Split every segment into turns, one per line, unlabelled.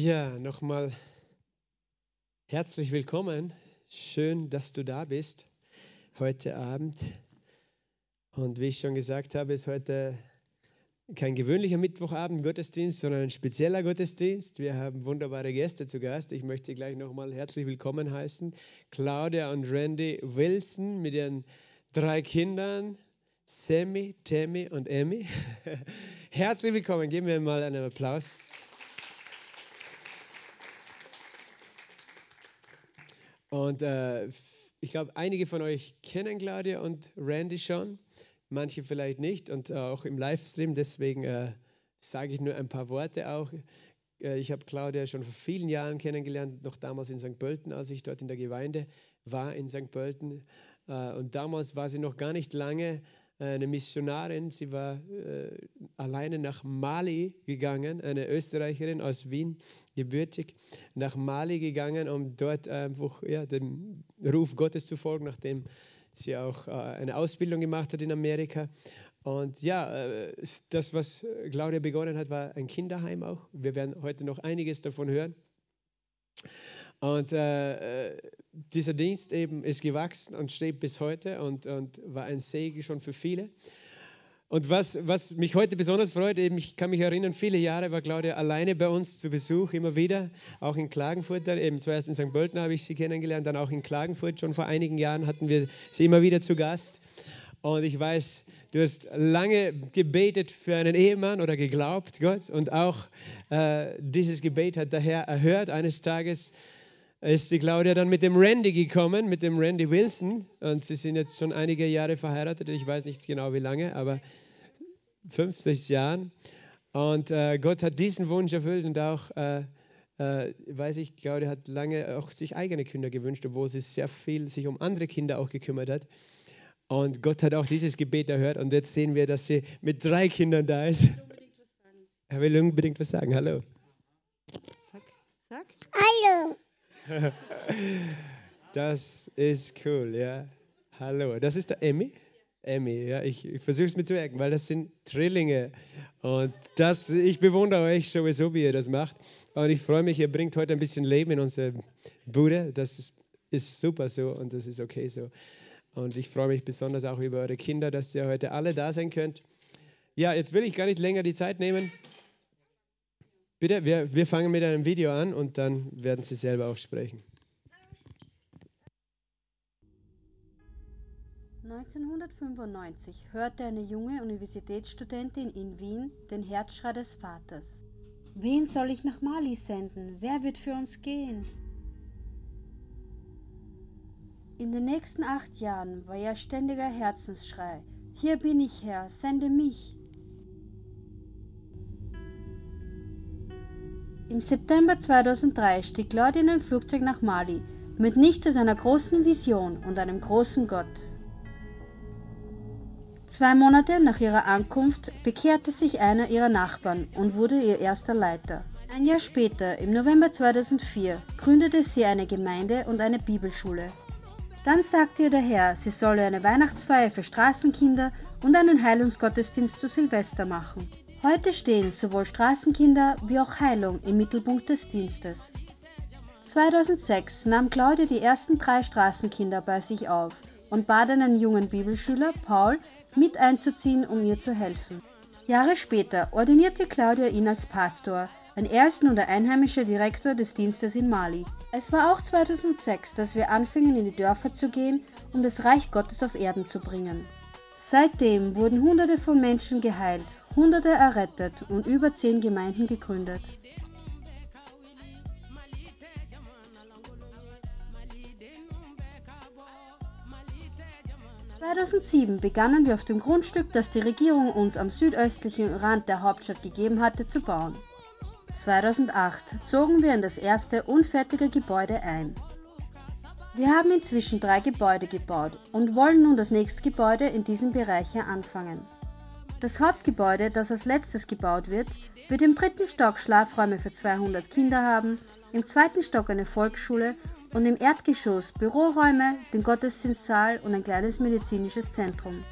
Ja, nochmal herzlich willkommen. Schön, dass du da bist heute Abend. Und wie ich schon gesagt habe, ist heute kein gewöhnlicher Mittwochabend Gottesdienst, sondern ein spezieller Gottesdienst. Wir haben wunderbare Gäste zu Gast. Ich möchte gleich nochmal herzlich willkommen heißen. Claudia und Randy Wilson mit ihren drei Kindern, Sammy, Tammy und Emmy. herzlich willkommen. Geben wir mal einen Applaus. Und äh, ich glaube, einige von euch kennen Claudia und Randy schon, manche vielleicht nicht und auch im Livestream. Deswegen äh, sage ich nur ein paar Worte auch. Äh, ich habe Claudia schon vor vielen Jahren kennengelernt, noch damals in St. Pölten, als ich dort in der Gemeinde war in St. Pölten. Äh, und damals war sie noch gar nicht lange eine Missionarin. Sie war äh, alleine nach Mali gegangen, eine Österreicherin aus Wien, gebürtig, nach Mali gegangen, um dort einfach ja, dem Ruf Gottes zu folgen, nachdem sie auch äh, eine Ausbildung gemacht hat in Amerika. Und ja, äh, das, was Claudia begonnen hat, war ein Kinderheim auch. Wir werden heute noch einiges davon hören. Und äh, äh, dieser Dienst eben ist gewachsen und steht bis heute und, und war ein Segen schon für viele. Und was, was mich heute besonders freut, eben, ich kann mich erinnern, viele Jahre war Claudia alleine bei uns zu Besuch, immer wieder, auch in Klagenfurt, eben zuerst in St. Pölten habe ich sie kennengelernt, dann auch in Klagenfurt, schon vor einigen Jahren hatten wir sie immer wieder zu Gast. Und ich weiß, du hast lange gebetet für einen Ehemann oder geglaubt, Gott, und auch äh, dieses Gebet hat der Herr erhört eines Tages ist die Claudia dann mit dem Randy gekommen, mit dem Randy Wilson. Und sie sind jetzt schon einige Jahre verheiratet. Ich weiß nicht genau wie lange, aber fünf, sechs Jahren. Und äh, Gott hat diesen Wunsch erfüllt und auch, äh, äh, weiß ich, Claudia hat lange auch sich eigene Kinder gewünscht, obwohl sie sehr viel sich um andere Kinder auch gekümmert hat. Und Gott hat auch dieses Gebet erhört. Und jetzt sehen wir, dass sie mit drei Kindern da ist. Er will unbedingt was sagen. Hallo.
Sag. Sag. Hallo.
Das ist cool, ja. Hallo, das ist der Emmy. Emmy, ja, ich, ich versuche es mir zu merken, weil das sind Trillinge. Und das, ich bewundere euch sowieso, wie ihr das macht. Und ich freue mich, ihr bringt heute ein bisschen Leben in unsere Bude. Das ist, ist super so und das ist okay so. Und ich freue mich besonders auch über eure Kinder, dass ihr heute alle da sein könnt. Ja, jetzt will ich gar nicht länger die Zeit nehmen. Bitte, wir, wir fangen mit einem Video an und dann werden Sie selber auch sprechen.
1995 hörte eine junge Universitätsstudentin in Wien den Herzschrei des Vaters. Wen soll ich nach Mali senden? Wer wird für uns gehen? In den nächsten acht Jahren war ihr ständiger Herzensschrei. Hier bin ich Herr, sende mich. Im September 2003 stieg Claudia in ein Flugzeug nach Mali mit nichts als einer großen Vision und einem großen Gott. Zwei Monate nach ihrer Ankunft bekehrte sich einer ihrer Nachbarn und wurde ihr erster Leiter. Ein Jahr später, im November 2004, gründete sie eine Gemeinde und eine Bibelschule. Dann sagte ihr der Herr, sie solle eine Weihnachtsfeier für Straßenkinder und einen Heilungsgottesdienst zu Silvester machen. Heute stehen sowohl Straßenkinder wie auch Heilung im Mittelpunkt des Dienstes. 2006 nahm Claudia die ersten drei Straßenkinder bei sich auf und bat einen jungen Bibelschüler, Paul, mit einzuziehen, um ihr zu helfen. Jahre später ordinierte Claudia ihn als Pastor, ein er ist nun der einheimische Direktor des Dienstes in Mali. Es war auch 2006, dass wir anfingen, in die Dörfer zu gehen, um das Reich Gottes auf Erden zu bringen. Seitdem wurden Hunderte von Menschen geheilt, Hunderte errettet und über zehn Gemeinden gegründet. (2007) begannen wir auf dem Grundstück, das die Regierung uns am südöstlichen Rand der Hauptstadt gegeben hatte, zu bauen. 2008 zogen wir in das erste unfertige Gebäude ein wir haben inzwischen drei Gebäude gebaut und wollen nun das nächste Gebäude in diesem Bereich hier anfangen. Das Hauptgebäude, das als letztes gebaut wird, wird im dritten Stock Schlafräume für 200 Kinder haben, im zweiten Stock eine Volksschule und im Erdgeschoss Büroräume, den Gottesdienstsaal und ein kleines medizinisches Zentrum.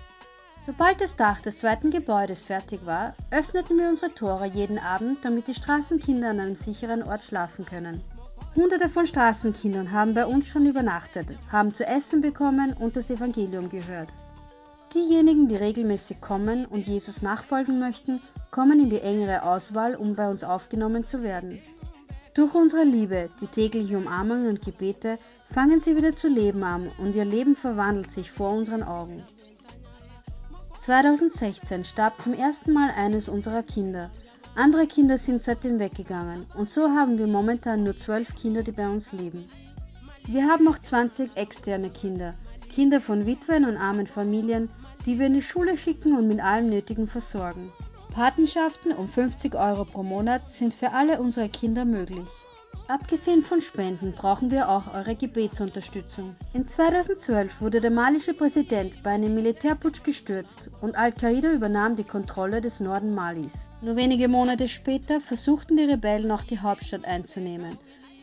Sobald das Dach des zweiten Gebäudes fertig war, öffneten wir unsere Tore jeden Abend, damit die Straßenkinder an einem sicheren Ort schlafen können. Hunderte von Straßenkindern haben bei uns schon übernachtet, haben zu essen bekommen und das Evangelium gehört. Diejenigen, die regelmäßig kommen und Jesus nachfolgen möchten, kommen in die engere Auswahl, um bei uns aufgenommen zu werden. Durch unsere Liebe, die tägliche Umarmung und Gebete fangen sie wieder zu leben an und ihr Leben verwandelt sich vor unseren Augen. 2016 starb zum ersten Mal eines unserer Kinder. Andere Kinder sind seitdem weggegangen und so haben wir momentan nur zwölf Kinder, die bei uns leben. Wir haben auch 20 externe Kinder, Kinder von Witwen und armen Familien, die wir in die Schule schicken und mit allem Nötigen versorgen. Patenschaften um 50 Euro pro Monat sind für alle unsere Kinder möglich. Abgesehen von Spenden brauchen wir auch eure Gebetsunterstützung. In 2012 wurde der malische Präsident bei einem Militärputsch gestürzt und Al-Qaida übernahm die Kontrolle des Norden Malis. Nur wenige Monate später versuchten die Rebellen auch die Hauptstadt einzunehmen.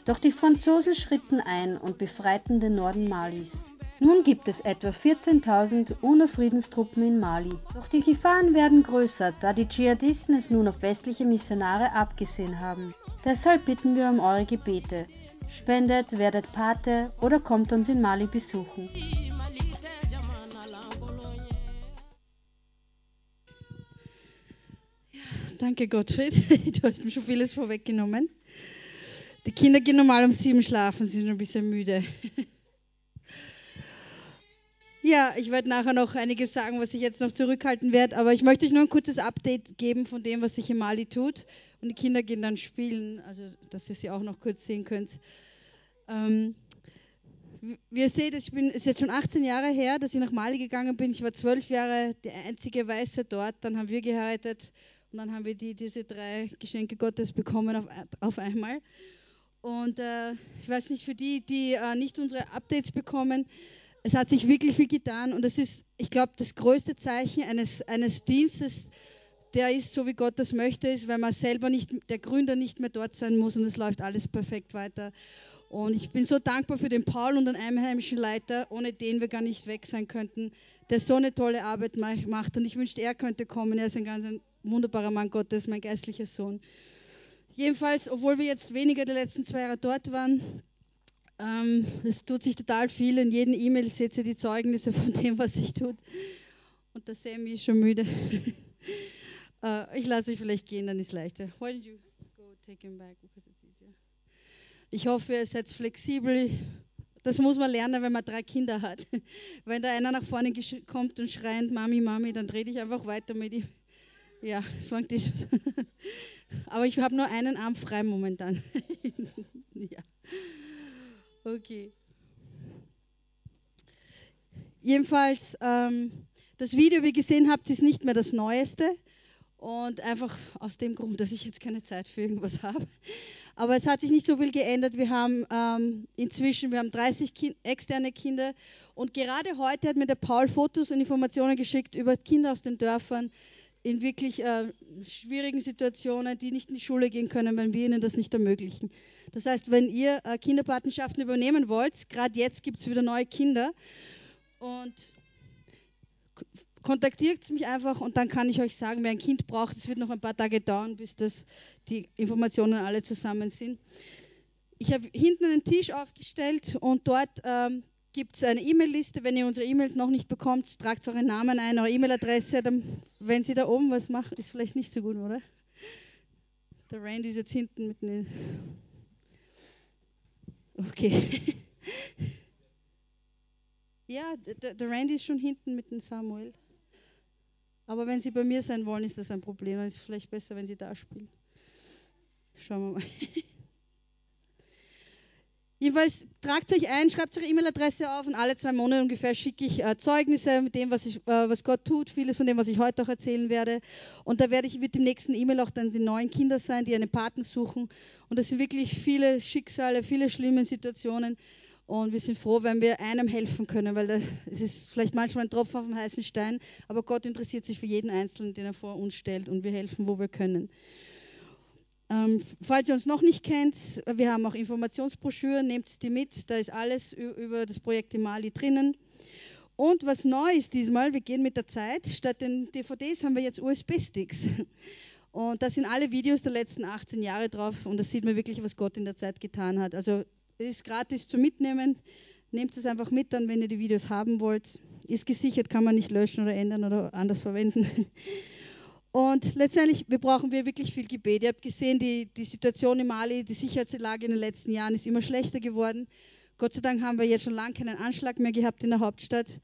Doch die Franzosen schritten ein und befreiten den Norden Malis. Nun gibt es etwa 14.000 UNO-Friedenstruppen in Mali. Doch die Gefahren werden größer, da die Dschihadisten es nun auf westliche Missionare abgesehen haben. Deshalb bitten wir um eure Gebete. Spendet, werdet Pate oder kommt uns in Mali besuchen.
Danke, Gottfried. Du hast mir schon vieles vorweggenommen. Die Kinder gehen normal um sieben schlafen, sie sind ein bisschen müde. Ja, ich werde nachher noch einiges sagen, was ich jetzt noch zurückhalten werde, aber ich möchte euch nur ein kurzes Update geben von dem, was sich in Mali tut. Und die Kinder gehen dann spielen, also dass ihr sie auch noch kurz sehen könnt. Ähm, wie ihr seht, ich bin, es ist jetzt schon 18 Jahre her, dass ich nach Mali gegangen bin. Ich war zwölf Jahre der einzige Weiße dort. Dann haben wir geheiratet und dann haben wir die, diese drei Geschenke Gottes bekommen auf, auf einmal. Und äh, ich weiß nicht, für die, die äh, nicht unsere Updates bekommen, es hat sich wirklich viel getan und das ist, ich glaube, das größte Zeichen eines, eines Dienstes, der ist, so wie Gott das möchte, ist, weil man selber nicht, der Gründer nicht mehr dort sein muss und es läuft alles perfekt weiter. Und ich bin so dankbar für den Paul und den einheimischen Leiter, ohne den wir gar nicht weg sein könnten, der so eine tolle Arbeit macht. Und ich wünschte, er könnte kommen. Er ist ein ganz ein wunderbarer Mann Gottes, mein geistlicher Sohn. Jedenfalls, obwohl wir jetzt weniger die letzten zwei Jahre dort waren, ähm, es tut sich total viel. In jedem E-Mail seht ihr die Zeugnisse von dem, was sich tut. Und der Sammy ist schon müde. uh, ich lasse euch vielleicht gehen, dann ist es leichter. Why don't you go take him back because it's easier. Ich hoffe, ihr seid flexibel. Das muss man lernen, wenn man drei Kinder hat. Wenn da einer nach vorne kommt und schreit, Mami, Mami, dann rede ich einfach weiter mit ihm. Ja, es fängt die Aber ich habe nur einen Arm frei momentan. ja. Okay. Jedenfalls, ähm, das Video, wie ihr gesehen habt, ist nicht mehr das Neueste. Und einfach aus dem Grund, dass ich jetzt keine Zeit für irgendwas habe. Aber es hat sich nicht so viel geändert. Wir haben ähm, inzwischen, wir haben 30 kind, externe Kinder. Und gerade heute hat mir der Paul Fotos und Informationen geschickt über Kinder aus den Dörfern, in wirklich äh, schwierigen Situationen, die nicht in die Schule gehen können, wenn wir ihnen das nicht ermöglichen. Das heißt, wenn ihr äh, Kinderpatenschaften übernehmen wollt, gerade jetzt gibt es wieder neue Kinder und kontaktiert mich einfach und dann kann ich euch sagen, wer ein Kind braucht. Es wird noch ein paar Tage dauern, bis das, die Informationen alle zusammen sind. Ich habe hinten einen Tisch aufgestellt und dort ähm, gibt es eine E-Mail-Liste. Wenn ihr unsere E-Mails noch nicht bekommt, tragt euren Namen ein, eure E-Mail-Adresse. Wenn sie da oben was macht, ist vielleicht nicht so gut, oder? Der Randy ist jetzt hinten mit einer. Okay. ja, der, der Randy ist schon hinten mit dem Samuel. Aber wenn sie bei mir sein wollen, ist das ein Problem. Dann ist es vielleicht besser, wenn sie da spielen. Schauen wir mal. Jedenfalls tragt euch ein, schreibt eure E-Mail-Adresse auf und alle zwei Monate ungefähr schicke ich äh, Zeugnisse mit dem, was, ich, äh, was Gott tut, vieles von dem, was ich heute auch erzählen werde. Und da werde ich mit dem nächsten E-Mail auch dann die neuen Kinder sein, die einen Paten suchen. Und das sind wirklich viele Schicksale, viele schlimme Situationen. Und wir sind froh, wenn wir einem helfen können, weil es ist vielleicht manchmal ein Tropfen auf dem heißen Stein, aber Gott interessiert sich für jeden Einzelnen, den er vor uns stellt und wir helfen, wo wir können. Ähm, falls ihr uns noch nicht kennt, wir haben auch Informationsbroschüren, nehmt die mit, da ist alles über das Projekt in Mali drinnen. Und was neu ist diesmal, wir gehen mit der Zeit. Statt den DVDs haben wir jetzt USB-Sticks. Und da sind alle Videos der letzten 18 Jahre drauf und da sieht man wirklich, was Gott in der Zeit getan hat. Also ist gratis zu mitnehmen. Nehmt es einfach mit dann, wenn ihr die Videos haben wollt. Ist gesichert, kann man nicht löschen oder ändern oder anders verwenden. Und letztendlich wir brauchen wir wirklich viel Gebet. Ihr habt gesehen, die, die Situation in Mali, die Sicherheitslage in den letzten Jahren ist immer schlechter geworden. Gott sei Dank haben wir jetzt schon lange keinen Anschlag mehr gehabt in der Hauptstadt.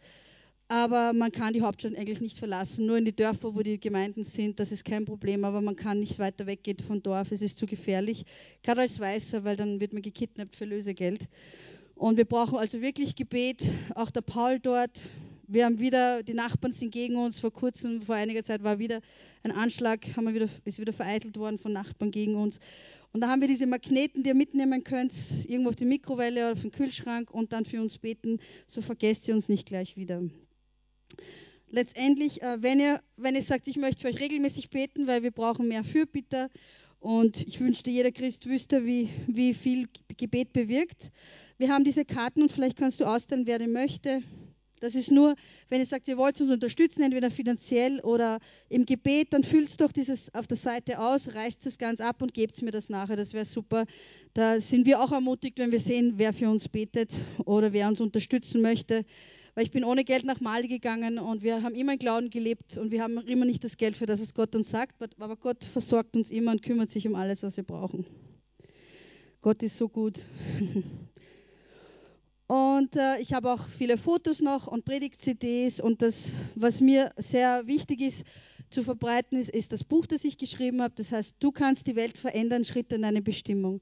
Aber man kann die Hauptstadt eigentlich nicht verlassen. Nur in die Dörfer, wo die Gemeinden sind, das ist kein Problem. Aber man kann nicht weiter weggehen vom Dorf. Es ist zu gefährlich. Gerade als Weißer, weil dann wird man gekidnappt für Lösegeld. Und wir brauchen also wirklich Gebet. Auch der Paul dort. Wir haben wieder, die Nachbarn sind gegen uns. Vor kurzem, vor einiger Zeit war wieder ein Anschlag, haben wir wieder, ist wieder vereitelt worden von Nachbarn gegen uns. Und da haben wir diese Magneten, die ihr mitnehmen könnt, irgendwo auf die Mikrowelle oder auf den Kühlschrank und dann für uns beten. So vergesst ihr uns nicht gleich wieder letztendlich, äh, wenn, ihr, wenn ihr sagt, ich möchte für euch regelmäßig beten, weil wir brauchen mehr Fürbitter und ich wünschte, jeder Christ wüsste, wie, wie viel Gebet bewirkt. Wir haben diese Karten und vielleicht kannst du ausstellen, wer den möchte. Das ist nur, wenn ihr sagt, ihr wollt uns unterstützen, entweder finanziell oder im Gebet, dann füllt doch dieses auf der Seite aus, reißt es ganz ab und gebt mir das nachher. Das wäre super. Da sind wir auch ermutigt, wenn wir sehen, wer für uns betet oder wer uns unterstützen möchte weil ich bin ohne Geld nach Mali gegangen und wir haben immer in Glauben gelebt und wir haben immer nicht das Geld für das, was Gott uns sagt, aber Gott versorgt uns immer und kümmert sich um alles, was wir brauchen. Gott ist so gut. Und äh, ich habe auch viele Fotos noch und Predigt-CDs und das, was mir sehr wichtig ist zu verbreiten, ist, ist das Buch, das ich geschrieben habe. Das heißt, du kannst die Welt verändern, Schritt in deine Bestimmung.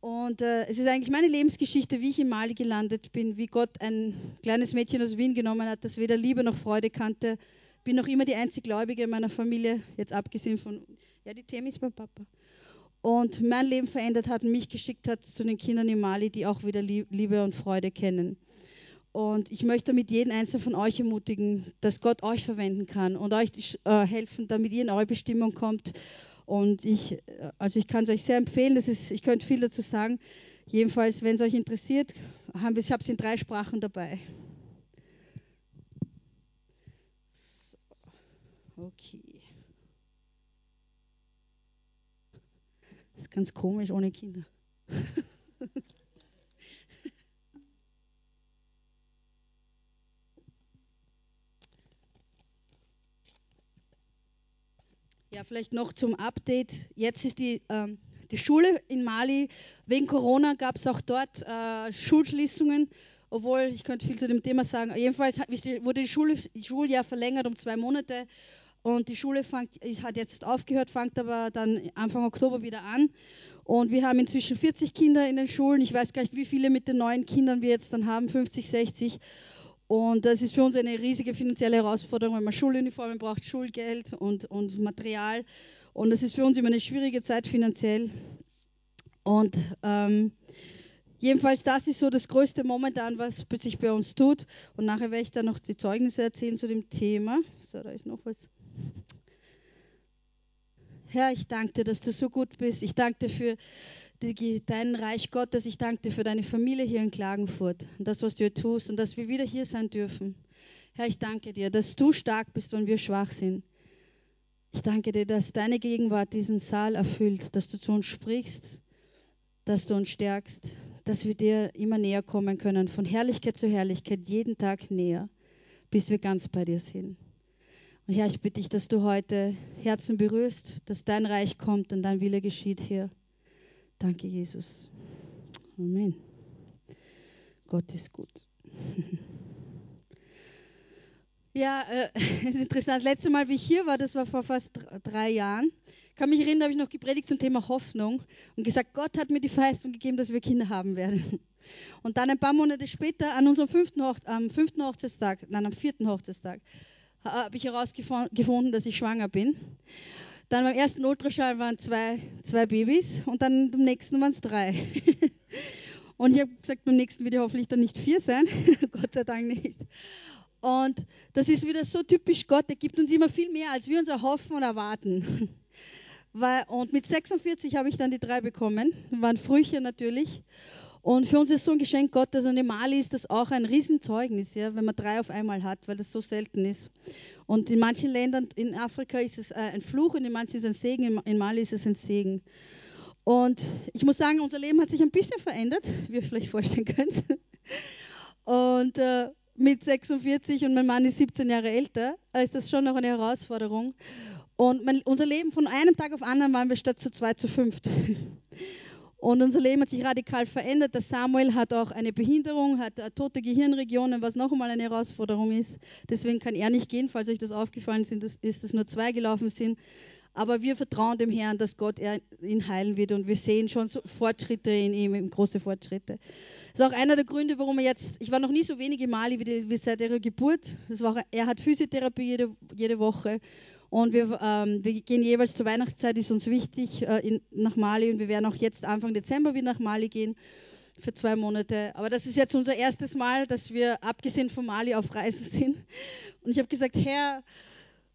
Und äh, es ist eigentlich meine Lebensgeschichte, wie ich in Mali gelandet bin, wie Gott ein kleines Mädchen aus Wien genommen hat, das weder Liebe noch Freude kannte. Bin noch immer die einzig Gläubige in meiner Familie, jetzt abgesehen von, ja, die Themen ist mein Papa. Und mein Leben verändert hat und mich geschickt hat zu den Kindern in Mali, die auch wieder Liebe und Freude kennen. Und ich möchte damit jeden Einzelnen von euch ermutigen, dass Gott euch verwenden kann und euch äh, helfen, damit ihr in eure Bestimmung kommt und ich, also ich kann es euch sehr empfehlen, das ist, ich könnte viel dazu sagen. Jedenfalls, wenn es euch interessiert, haben wir, ich habe es in drei Sprachen dabei. Okay. Das ist ganz komisch ohne Kinder. Ja, vielleicht noch zum Update. Jetzt ist die, ähm, die Schule in Mali, wegen Corona gab es auch dort äh, Schulschließungen, obwohl ich könnte viel zu dem Thema sagen. Jedenfalls wurde die Schule, Schuljahr verlängert um zwei Monate und die Schule fängt, hat jetzt aufgehört, fängt aber dann Anfang Oktober wieder an. Und wir haben inzwischen 40 Kinder in den Schulen. Ich weiß gar nicht, wie viele mit den neuen Kindern wir jetzt dann haben, 50, 60. Und das ist für uns eine riesige finanzielle Herausforderung, weil man Schuluniformen braucht, Schulgeld und, und Material. Und das ist für uns immer eine schwierige Zeit finanziell. Und ähm, jedenfalls, das ist so das Größte momentan, was sich bei uns tut. Und nachher werde ich dann noch die Zeugnisse erzählen zu dem Thema. So, da ist noch was. Herr, ich danke dir, dass du so gut bist. Ich danke dir für dein Reich Gottes. Ich danke dir für deine Familie hier in Klagenfurt und das, was du tust und dass wir wieder hier sein dürfen. Herr, ich danke dir, dass du stark bist, wenn wir schwach sind. Ich danke dir, dass deine Gegenwart diesen Saal erfüllt, dass du zu uns sprichst, dass du uns stärkst, dass wir dir immer näher kommen können, von Herrlichkeit zu Herrlichkeit, jeden Tag näher, bis wir ganz bei dir sind. Herr, ich bitte dich, dass du heute Herzen berührst, dass dein Reich kommt und dein Wille geschieht hier Danke, Jesus. Amen. Gott ist gut. Ja, äh, es ist interessant. Das letzte Mal, wie ich hier war, das war vor fast drei Jahren. Ich kann mich erinnern, da habe ich noch gepredigt zum Thema Hoffnung und gesagt, Gott hat mir die Verheißung gegeben, dass wir Kinder haben werden. Und dann ein paar Monate später, an unserem fünften, Hoch am fünften Hochzeitstag, nein, am vierten Hochzeitstag, habe ich herausgefunden, dass ich schwanger bin. Dann beim ersten Ultraschall waren zwei, zwei Babys und dann beim nächsten waren es drei. Und ich habe gesagt, beim nächsten wird ja hoffentlich dann nicht vier sein. Gott sei Dank nicht. Und das ist wieder so typisch Gott, er gibt uns immer viel mehr, als wir uns erhoffen und erwarten. Und mit 46 habe ich dann die drei bekommen, waren Früche natürlich. Und für uns ist so ein Geschenk Gottes und in Mali ist das auch ein Riesenzeugnis, ja, wenn man drei auf einmal hat, weil das so selten ist. Und in manchen Ländern in Afrika ist es äh, ein Fluch und in manchen ist es ein Segen, in Mali ist es ein Segen. Und ich muss sagen, unser Leben hat sich ein bisschen verändert, wie ihr vielleicht vorstellen könnt. Und äh, mit 46 und mein Mann ist 17 Jahre älter, äh, ist das schon noch eine Herausforderung. Und mein, unser Leben von einem Tag auf anderen waren wir statt zu zwei zu fünft. Und unser Leben hat sich radikal verändert. Der Samuel hat auch eine Behinderung, hat tote Gehirnregionen, was noch einmal eine Herausforderung ist. Deswegen kann er nicht gehen, falls euch das aufgefallen ist, dass nur zwei gelaufen sind. Aber wir vertrauen dem Herrn, dass Gott ihn heilen wird und wir sehen schon so Fortschritte in ihm, große Fortschritte. Das ist auch einer der Gründe, warum er jetzt, ich war noch nie so wenig in Mali wie, seit ihrer Geburt. War er hat Physiotherapie jede, jede Woche und wir, ähm, wir, gehen jeweils zur Weihnachtszeit, ist uns wichtig, äh, in, nach Mali. Und wir werden auch jetzt Anfang Dezember wieder nach Mali gehen für zwei Monate. Aber das ist jetzt unser erstes Mal, dass wir abgesehen von Mali auf Reisen sind. Und ich habe gesagt, Herr,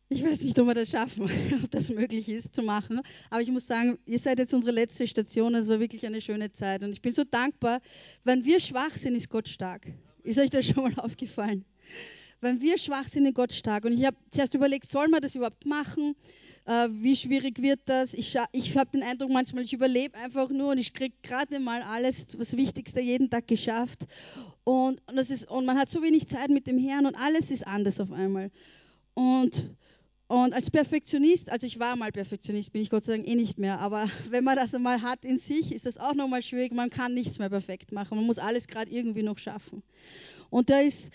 ich weiß nicht, ob wir das schaffen, ob das möglich ist zu machen. Aber ich muss sagen, ihr seid jetzt unsere letzte Station. Es war wirklich eine schöne Zeit. Und ich bin so dankbar. Wenn wir schwach sind, ist Gott stark. Ist euch das schon mal aufgefallen? Wenn wir schwach sind, in Gott stark. Und ich habe zuerst überlegt, soll man das überhaupt machen? Äh, wie schwierig wird das? Ich, ich habe den Eindruck manchmal, ich überlebe einfach nur und ich kriege gerade mal alles, das Wichtigste jeden Tag geschafft. Und, und, das ist, und man hat so wenig Zeit mit dem Herrn und alles ist anders auf einmal. Und, und als Perfektionist, also ich war mal Perfektionist, bin ich Gott sei Dank eh nicht mehr, aber wenn man das einmal hat in sich, ist das auch nochmal schwierig. Man kann nichts mehr perfekt machen. Man muss alles gerade irgendwie noch schaffen. Und da ist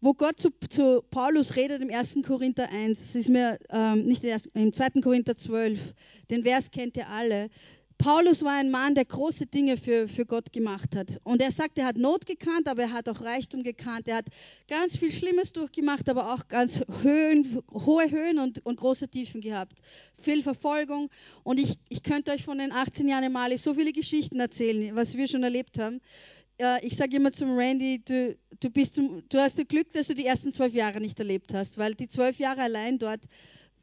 wo Gott zu, zu, Paulus redet im 1. Korinther 1, das ist mir ähm, nicht im 2. Korinther 12, den Vers kennt ihr alle. Paulus war ein Mann, der große Dinge für, für Gott gemacht hat. Und er sagt, er hat Not gekannt, aber er hat auch Reichtum gekannt. Er hat ganz viel Schlimmes durchgemacht, aber auch ganz Höhen, hohe Höhen und, und große Tiefen gehabt. Viel Verfolgung. Und ich, ich könnte euch von den 18 Jahren in Mali so viele Geschichten erzählen, was wir schon erlebt haben äh, ich sage immer zum Randy, du, du, bist, du hast das Glück, dass du die ersten zwölf Jahre nicht erlebt hast, weil die zwölf Jahre allein dort,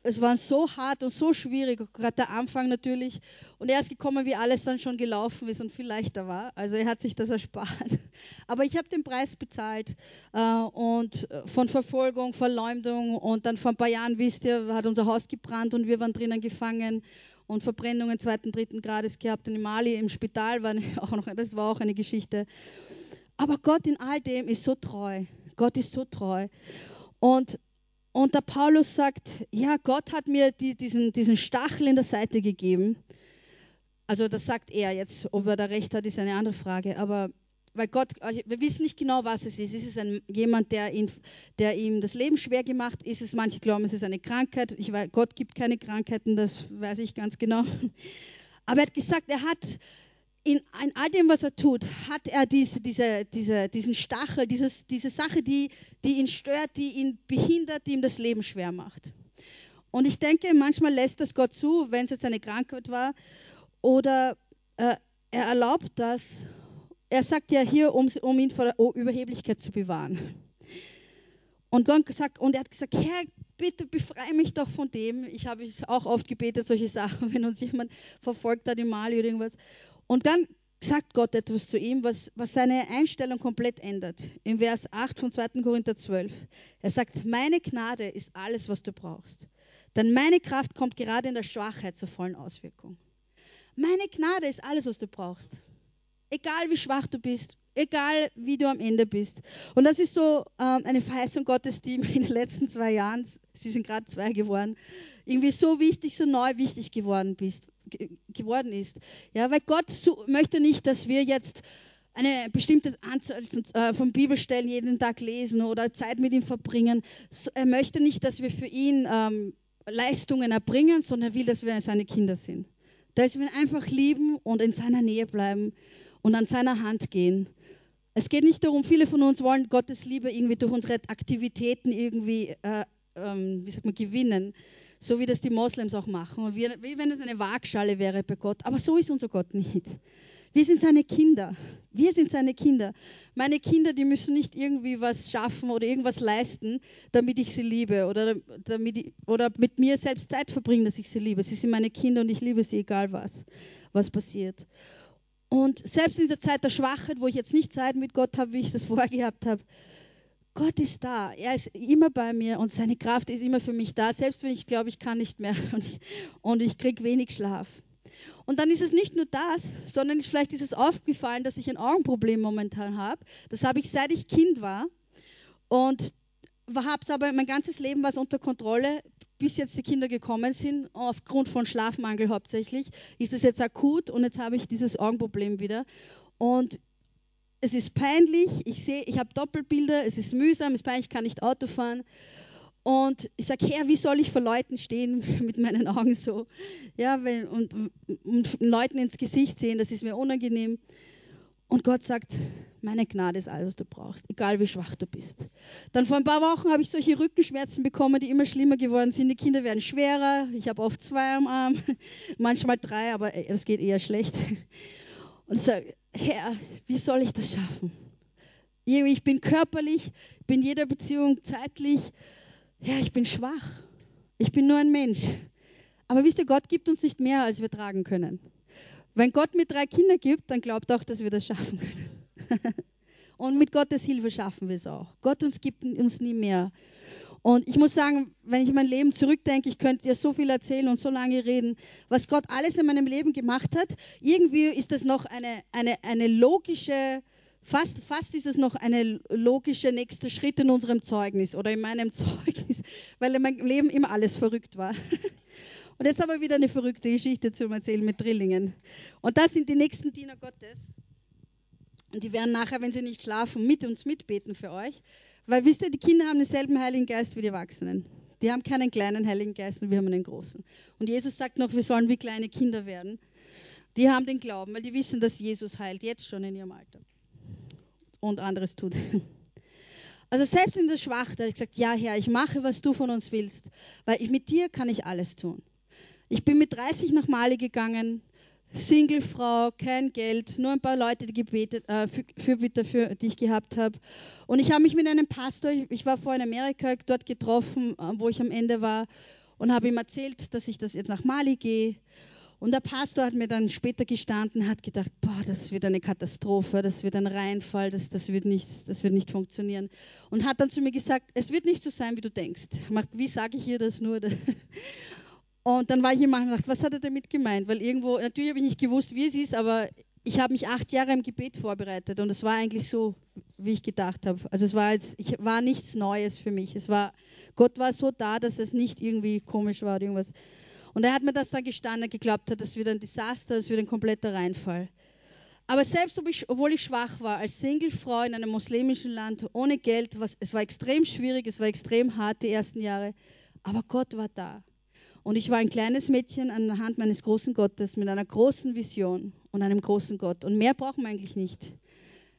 es waren so hart und so schwierig, gerade der Anfang natürlich. Und er ist gekommen, wie alles dann schon gelaufen ist und viel leichter war. Also er hat sich das erspart. Aber ich habe den Preis bezahlt äh, und äh, von Verfolgung, Verleumdung und dann vor ein paar Jahren, wisst ihr, hat unser Haus gebrannt und wir waren drinnen gefangen und Verbrennungen zweiten, dritten Grades gehabt und in Mali im Spital war auch noch, das war auch eine Geschichte. Aber Gott in all dem ist so treu. Gott ist so treu. Und, und der Paulus sagt, ja, Gott hat mir die, diesen, diesen Stachel in der Seite gegeben. Also das sagt er jetzt, ob er da recht hat, ist eine andere Frage. Aber weil Gott, äh, wir wissen nicht genau, was es ist. Ist es ein, jemand, der, ihn, der ihm das Leben schwer gemacht? Ist es, manche glauben, es ist eine Krankheit. Ich weiß, Gott gibt keine Krankheiten, das weiß ich ganz genau. Aber er hat gesagt, er hat in, in all dem, was er tut, hat er diese, diese, diese, diesen Stachel, dieses, diese Sache, die, die ihn stört, die ihn behindert, die ihm das Leben schwer macht. Und ich denke, manchmal lässt das Gott zu, wenn es jetzt eine Krankheit war, oder äh, er erlaubt das, er sagt ja hier, um, um ihn vor der Überheblichkeit zu bewahren. Und Gott gesagt, und er hat gesagt, Herr, bitte befreie mich doch von dem. Ich habe es auch oft gebetet, solche Sachen, wenn uns jemand verfolgt hat im Mali oder irgendwas. Und dann sagt Gott etwas zu ihm, was, was seine Einstellung komplett ändert. Im Vers 8 von 2. Korinther 12. Er sagt, meine Gnade ist alles, was du brauchst. Denn meine Kraft kommt gerade in der Schwachheit zur vollen Auswirkung. Meine Gnade ist alles, was du brauchst. Egal wie schwach du bist, egal wie du am Ende bist. Und das ist so ähm, eine Verheißung Gottes, die in den letzten zwei Jahren, sie sind gerade zwei geworden, irgendwie so wichtig, so neu wichtig geworden, bist, geworden ist. Ja, weil Gott so, möchte nicht, dass wir jetzt eine bestimmte Anzahl äh, von Bibelstellen jeden Tag lesen oder Zeit mit ihm verbringen. Er möchte nicht, dass wir für ihn ähm, Leistungen erbringen, sondern er will, dass wir seine Kinder sind. Dass wir ihn einfach lieben und in seiner Nähe bleiben und an seiner Hand gehen. Es geht nicht darum, viele von uns wollen Gottes Liebe irgendwie durch unsere Aktivitäten irgendwie, äh, ähm, wie sagt man, gewinnen, so wie das die Moslems auch machen, wie, wie wenn es eine Waagschale wäre bei Gott. Aber so ist unser Gott nicht. Wir sind seine Kinder. Wir sind seine Kinder. Meine Kinder, die müssen nicht irgendwie was schaffen oder irgendwas leisten, damit ich sie liebe oder, damit ich, oder mit mir selbst Zeit verbringen, dass ich sie liebe. Sie sind meine Kinder und ich liebe sie, egal was, was passiert. Und selbst in dieser Zeit der Schwachheit, wo ich jetzt nicht Zeit mit Gott habe, wie ich das vorher gehabt habe, Gott ist da. Er ist immer bei mir und seine Kraft ist immer für mich da, selbst wenn ich glaube, ich kann nicht mehr und ich, ich kriege wenig Schlaf. Und dann ist es nicht nur das, sondern vielleicht ist es aufgefallen, dass ich ein Augenproblem momentan habe. Das habe ich seit ich Kind war und habe es aber mein ganzes Leben was unter Kontrolle, bis jetzt die Kinder gekommen sind, aufgrund von Schlafmangel hauptsächlich, ist es jetzt akut und jetzt habe ich dieses Augenproblem wieder. Und es ist peinlich, ich sehe, ich habe Doppelbilder, es ist mühsam, es ist peinlich, ich kann nicht Auto fahren. Und ich sage, Herr, wie soll ich vor Leuten stehen mit meinen Augen so? Ja, weil, und, und Leuten ins Gesicht sehen, das ist mir unangenehm. Und Gott sagt, meine Gnade ist alles, was du brauchst, egal wie schwach du bist. Dann vor ein paar Wochen habe ich solche Rückenschmerzen bekommen, die immer schlimmer geworden sind. Die Kinder werden schwerer. Ich habe oft zwei am Arm, manchmal drei, aber es geht eher schlecht. Und sage, Herr, wie soll ich das schaffen? Ich bin körperlich, bin in jeder Beziehung zeitlich. Herr, ich bin schwach. Ich bin nur ein Mensch. Aber wisst ihr, Gott gibt uns nicht mehr, als wir tragen können. Wenn Gott mir drei Kinder gibt, dann glaubt auch, dass wir das schaffen können. Und mit Gottes Hilfe schaffen wir es auch. Gott uns gibt uns nie mehr. Und ich muss sagen, wenn ich mein Leben zurückdenke, ich könnte dir so viel erzählen und so lange reden, was Gott alles in meinem Leben gemacht hat. Irgendwie ist das noch eine, eine, eine logische, fast, fast ist es noch eine logische nächste Schritt in unserem Zeugnis oder in meinem Zeugnis, weil in meinem Leben immer alles verrückt war. Und jetzt haben wir wieder eine verrückte Geschichte zu erzählen mit Drillingen. Und das sind die nächsten Diener Gottes. Und die werden nachher, wenn sie nicht schlafen, mit uns mitbeten für euch. Weil wisst ihr, die Kinder haben denselben Heiligen Geist wie die Erwachsenen. Die haben keinen kleinen Heiligen Geist und wir haben einen großen. Und Jesus sagt noch, wir sollen wie kleine Kinder werden. Die haben den Glauben, weil die wissen, dass Jesus heilt, jetzt schon in ihrem Alter. Und anderes tut. Also selbst in der Schwachte habe ich gesagt, ja Herr, ich mache, was du von uns willst, weil ich, mit dir kann ich alles tun. Ich bin mit 30 nach Mali gegangen, Singlefrau, kein Geld, nur ein paar Leute, die gebetet, äh, Fürbitter, für, die ich gehabt habe. Und ich habe mich mit einem Pastor, ich war vor in Amerika dort getroffen, äh, wo ich am Ende war, und habe ihm erzählt, dass ich das jetzt nach Mali gehe. Und der Pastor hat mir dann später gestanden, hat gedacht, boah, das wird eine Katastrophe, das wird ein Reinfall, das, das, wird nicht, das wird nicht funktionieren. Und hat dann zu mir gesagt, es wird nicht so sein, wie du denkst. Wie sage ich ihr das nur? Und dann war ich immer und gedacht, was hat er damit gemeint? Weil irgendwo, natürlich habe ich nicht gewusst, wie es ist, aber ich habe mich acht Jahre im Gebet vorbereitet und es war eigentlich so, wie ich gedacht habe. Also es war jetzt, ich war nichts Neues für mich. Es war, Gott war so da, dass es nicht irgendwie komisch war oder irgendwas. Und er hat mir das dann gestanden, geglaubt hat, das wird ein Desaster, das wird ein kompletter Reinfall. Aber selbst obwohl ich schwach war, als Singlefrau in einem muslimischen Land, ohne Geld, was, es war extrem schwierig, es war extrem hart die ersten Jahre, aber Gott war da. Und ich war ein kleines Mädchen an der Hand meines großen Gottes mit einer großen Vision und einem großen Gott. Und mehr brauchen wir eigentlich nicht.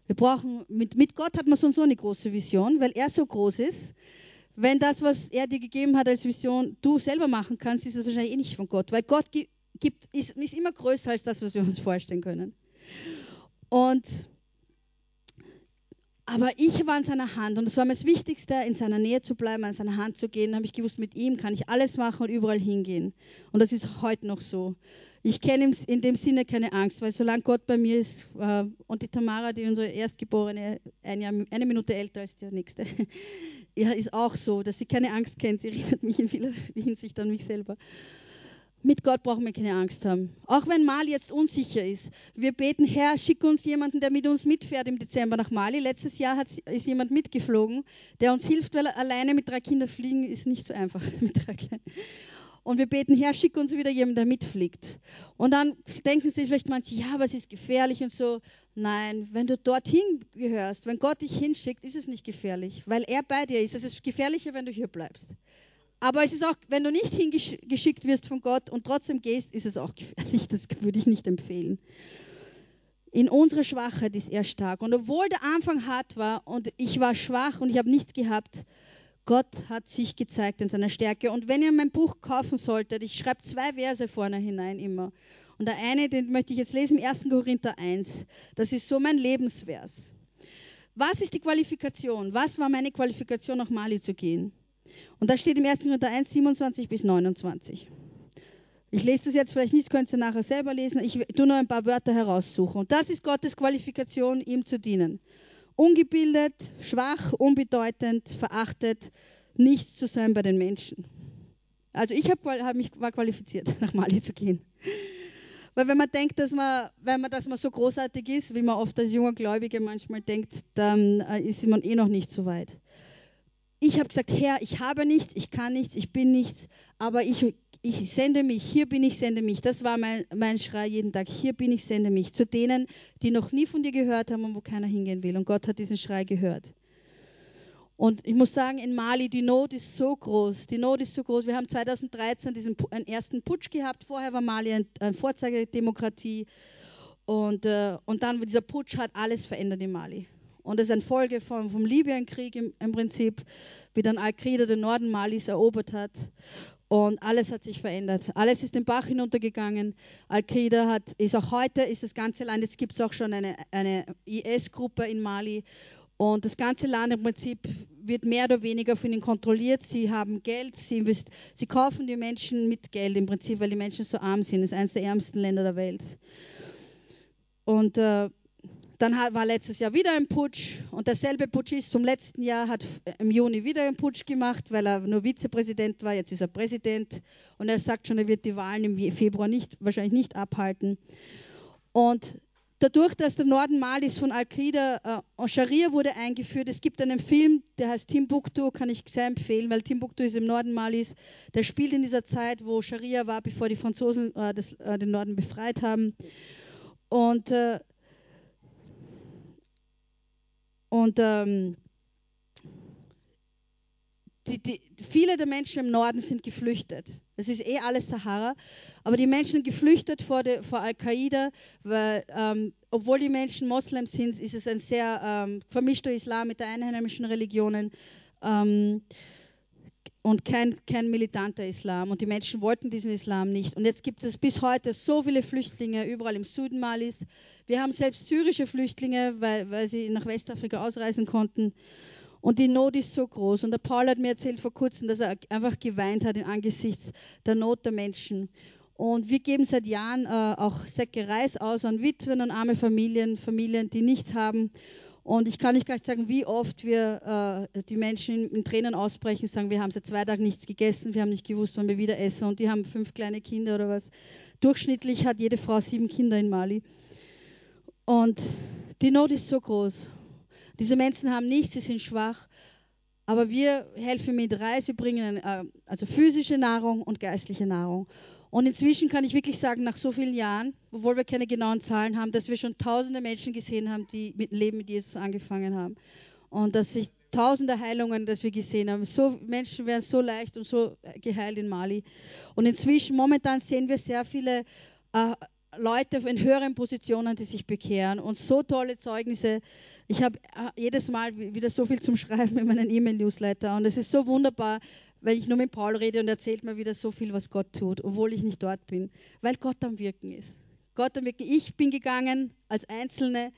Wir brauchen, mit, mit Gott hat man so und so eine große Vision, weil er so groß ist. Wenn das, was er dir gegeben hat als Vision, du selber machen kannst, ist das wahrscheinlich eh nicht von Gott, weil Gott gibt, ist, ist immer größer als das, was wir uns vorstellen können. Und aber ich war in seiner Hand und es war mir das Wichtigste, in seiner Nähe zu bleiben, an seiner Hand zu gehen. Da habe ich gewusst, mit ihm kann ich alles machen und überall hingehen. Und das ist heute noch so. Ich kenne in dem Sinne keine Angst, weil solange Gott bei mir ist äh, und die Tamara, die unsere Erstgeborene, ein Jahr, eine Minute älter als die nächste, ja, ist auch so, dass sie keine Angst kennt. Sie erinnert mich in vieler Hinsicht an mich selber. Mit Gott brauchen wir keine Angst haben. Auch wenn Mali jetzt unsicher ist. Wir beten, Herr, schick uns jemanden, der mit uns mitfährt im Dezember nach Mali. Letztes Jahr ist jemand mitgeflogen, der uns hilft, weil alleine mit drei Kindern fliegen ist nicht so einfach. Und wir beten, Herr, schick uns wieder jemanden, der mitfliegt. Und dann denken sich vielleicht manche, ja, aber es ist gefährlich und so. Nein, wenn du dorthin gehörst, wenn Gott dich hinschickt, ist es nicht gefährlich, weil er bei dir ist. Es ist gefährlicher, wenn du hier bleibst. Aber es ist auch, wenn du nicht hingeschickt wirst von Gott und trotzdem gehst, ist es auch gefährlich. Das würde ich nicht empfehlen. In unserer Schwachheit ist er stark. Und obwohl der Anfang hart war und ich war schwach und ich habe nichts gehabt, Gott hat sich gezeigt in seiner Stärke. Und wenn ihr mein Buch kaufen solltet, ich schreibe zwei Verse vorne hinein immer. Und der eine, den möchte ich jetzt lesen, im 1. Korinther 1. Das ist so mein Lebensvers. Was ist die Qualifikation? Was war meine Qualifikation, nach Mali zu gehen? Und da steht im 1. Korinther 1, 27 bis 29. Ich lese das jetzt vielleicht nicht, könnt ihr nachher selber lesen. Ich tue nur ein paar Wörter heraussuchen. Und das ist Gottes Qualifikation, ihm zu dienen. Ungebildet, schwach, unbedeutend, verachtet, nichts zu sein bei den Menschen. Also ich hab, hab mich war qualifiziert, nach Mali zu gehen. Weil wenn man denkt, dass man, wenn man, dass man so großartig ist, wie man oft als junger Gläubiger manchmal denkt, dann äh, ist man eh noch nicht so weit. Ich habe gesagt, Herr, ich habe nichts, ich kann nichts, ich bin nichts, aber ich, ich sende mich, hier bin ich, sende mich. Das war mein, mein Schrei jeden Tag, hier bin ich, sende mich. Zu denen, die noch nie von dir gehört haben und wo keiner hingehen will. Und Gott hat diesen Schrei gehört. Und ich muss sagen, in Mali, die Not ist so groß. Die Not ist so groß. Wir haben 2013 diesen einen ersten Putsch gehabt. Vorher war Mali ein, ein Vorzeigedemokratie. Und, äh, und dann dieser Putsch hat alles verändert in Mali. Und das ist eine Folge vom, vom Libyenkrieg im, im Prinzip, wie dann Al-Qaida den Norden Malis erobert hat. Und alles hat sich verändert. Alles ist den Bach hinuntergegangen. Al-Qaida hat, ist auch heute, ist das ganze Land, jetzt gibt es auch schon eine, eine IS-Gruppe in Mali und das ganze Land im Prinzip wird mehr oder weniger von ihnen kontrolliert. Sie haben Geld, sie, sie kaufen die Menschen mit Geld im Prinzip, weil die Menschen so arm sind. Es ist eines der ärmsten Länder der Welt. Und äh, dann war letztes Jahr wieder ein Putsch und derselbe Putschist zum letzten Jahr hat im Juni wieder einen Putsch gemacht, weil er nur Vizepräsident war. Jetzt ist er Präsident und er sagt schon, er wird die Wahlen im Februar nicht, wahrscheinlich nicht abhalten. Und Dadurch, dass der Norden Malis von Al-Qaida äh, Scharia wurde eingeführt, es gibt einen Film, der heißt Timbuktu, kann ich sehr empfehlen, weil Timbuktu ist im Norden Malis. Der spielt in dieser Zeit, wo Scharia war, bevor die Franzosen äh, das, äh, den Norden befreit haben. Und, äh, und ähm, die, die, viele der Menschen im Norden sind geflüchtet. Es ist eh alles Sahara. Aber die Menschen sind geflüchtet vor, vor Al-Qaida, weil, ähm, obwohl die Menschen Moslems sind, ist es ein sehr ähm, vermischter Islam mit der einheimischen Religionen ähm, und kein, kein militanter Islam. Und die Menschen wollten diesen Islam nicht. Und jetzt gibt es bis heute so viele Flüchtlinge überall im Süden Malis. Wir haben selbst syrische Flüchtlinge, weil, weil sie nach Westafrika ausreisen konnten. Und die Not ist so groß. Und der Paul hat mir erzählt vor kurzem, dass er einfach geweint hat angesichts der Not der Menschen. Und wir geben seit Jahren äh, auch Säcke Reis aus an Witwen und arme Familien, Familien, die nichts haben. Und ich kann nicht gleich sagen, wie oft wir äh, die Menschen in, Tränen ausbrechen, sagen, wir haben seit zwei Tagen nichts gegessen, wir haben nicht gewusst, wann wir wieder essen. Und die haben fünf kleine Kinder oder was. Durchschnittlich hat jede Frau sieben Kinder in Mali. Und die Not ist so groß. Diese Menschen haben nichts, sie sind schwach. Aber wir helfen mit Reis, wir bringen äh, also physische Nahrung und geistliche Nahrung. Und inzwischen kann ich wirklich sagen, nach so vielen Jahren, obwohl wir keine genauen Zahlen haben, dass wir schon tausende Menschen gesehen haben, die mit dem Leben mit Jesus angefangen haben. Und dass sich tausende Heilungen, dass wir gesehen haben. So, Menschen werden so leicht und so geheilt in Mali. Und inzwischen, momentan sehen wir sehr viele äh, Leute in höheren Positionen, die sich bekehren und so tolle Zeugnisse. Ich habe äh, jedes Mal wieder so viel zum Schreiben in meinen E-Mail-Newsletter und es ist so wunderbar, weil ich nur mit Paul rede und erzählt mir wieder so viel, was Gott tut, obwohl ich nicht dort bin, weil Gott am Wirken ist. Gott am Wirken. Ich bin gegangen als Einzelne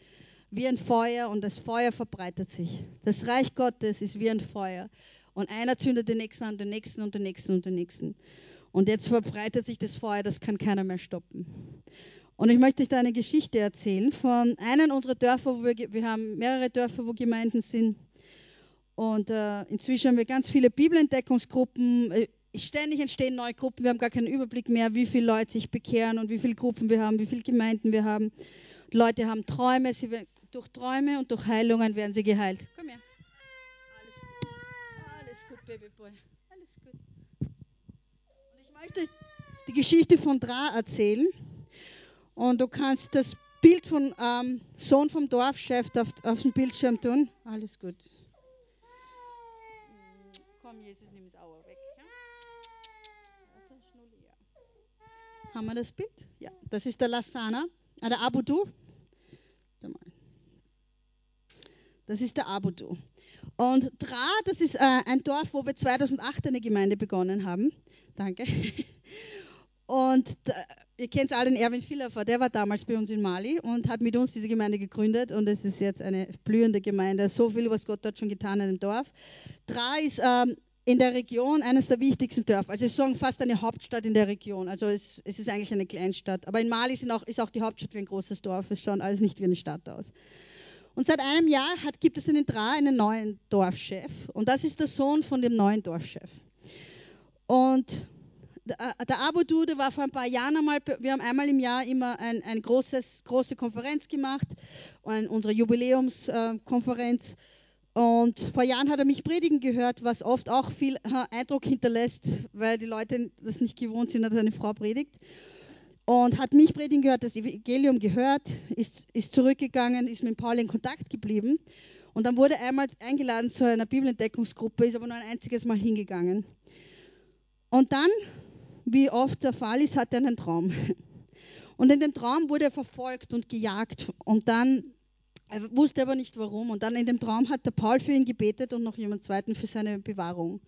wie ein Feuer und das Feuer verbreitet sich. Das Reich Gottes ist wie ein Feuer und einer zündet den nächsten an, den nächsten und den nächsten und den nächsten. Und jetzt verbreitet sich das Feuer, das kann keiner mehr stoppen. Und ich möchte euch da eine Geschichte erzählen von einem unserer Dörfer, wo wir, wir haben mehrere Dörfer, wo Gemeinden sind. Und äh, inzwischen haben wir ganz viele Bibelentdeckungsgruppen. Äh, ständig entstehen neue Gruppen. Wir haben gar keinen Überblick mehr, wie viele Leute sich bekehren und wie viele Gruppen wir haben, wie viele Gemeinden wir haben. Leute haben Träume. Sie werden, durch Träume und durch Heilungen werden sie geheilt. Komm her. Alles gut. Alles gut, Babyboy. Alles gut. Und ich möchte die Geschichte von Dra erzählen. Und du kannst das Bild von ähm, Sohn vom Dorfchef auf, auf dem Bildschirm tun. Alles gut. Komm, Jesus, nimm das Auer weg. Ja? Haben wir das Bild? Ja, das ist der Lassana, ah, der Abudu. Das ist der Abudu. Und Dra, das ist äh, ein Dorf, wo wir 2008 eine Gemeinde begonnen haben. Danke. Und ihr kennt alle den Erwin Villafer, der war damals bei uns in Mali und hat mit uns diese Gemeinde gegründet und es ist jetzt eine blühende Gemeinde. So viel, was Gott dort schon getan hat im Dorf. Dra ist ähm, in der Region eines der wichtigsten Dörfer. Also es ist fast eine Hauptstadt in der Region. Also es, es ist eigentlich eine Kleinstadt. Aber in Mali auch, ist auch die Hauptstadt wie ein großes Dorf. Es schaut alles nicht wie eine Stadt aus. Und seit einem Jahr hat, gibt es in Dra einen neuen Dorfchef. Und das ist der Sohn von dem neuen Dorfchef. Und der Abu-Dude war vor ein paar Jahren einmal, wir haben einmal im Jahr immer eine ein große Konferenz gemacht, unsere Jubiläumskonferenz. Und vor Jahren hat er mich predigen gehört, was oft auch viel Eindruck hinterlässt, weil die Leute das nicht gewohnt sind, dass eine Frau predigt. Und hat mich predigen gehört, das Evangelium gehört, ist, ist zurückgegangen, ist mit Paul in Kontakt geblieben. Und dann wurde einmal eingeladen zu einer Bibelentdeckungsgruppe, ist aber nur ein einziges Mal hingegangen. Und dann, wie oft der Fall ist, hat er einen Traum. Und in dem Traum wurde er verfolgt und gejagt. Und dann er wusste aber nicht warum. Und dann in dem Traum hat der Paul für ihn gebetet und noch jemand zweiten für seine Bewahrung.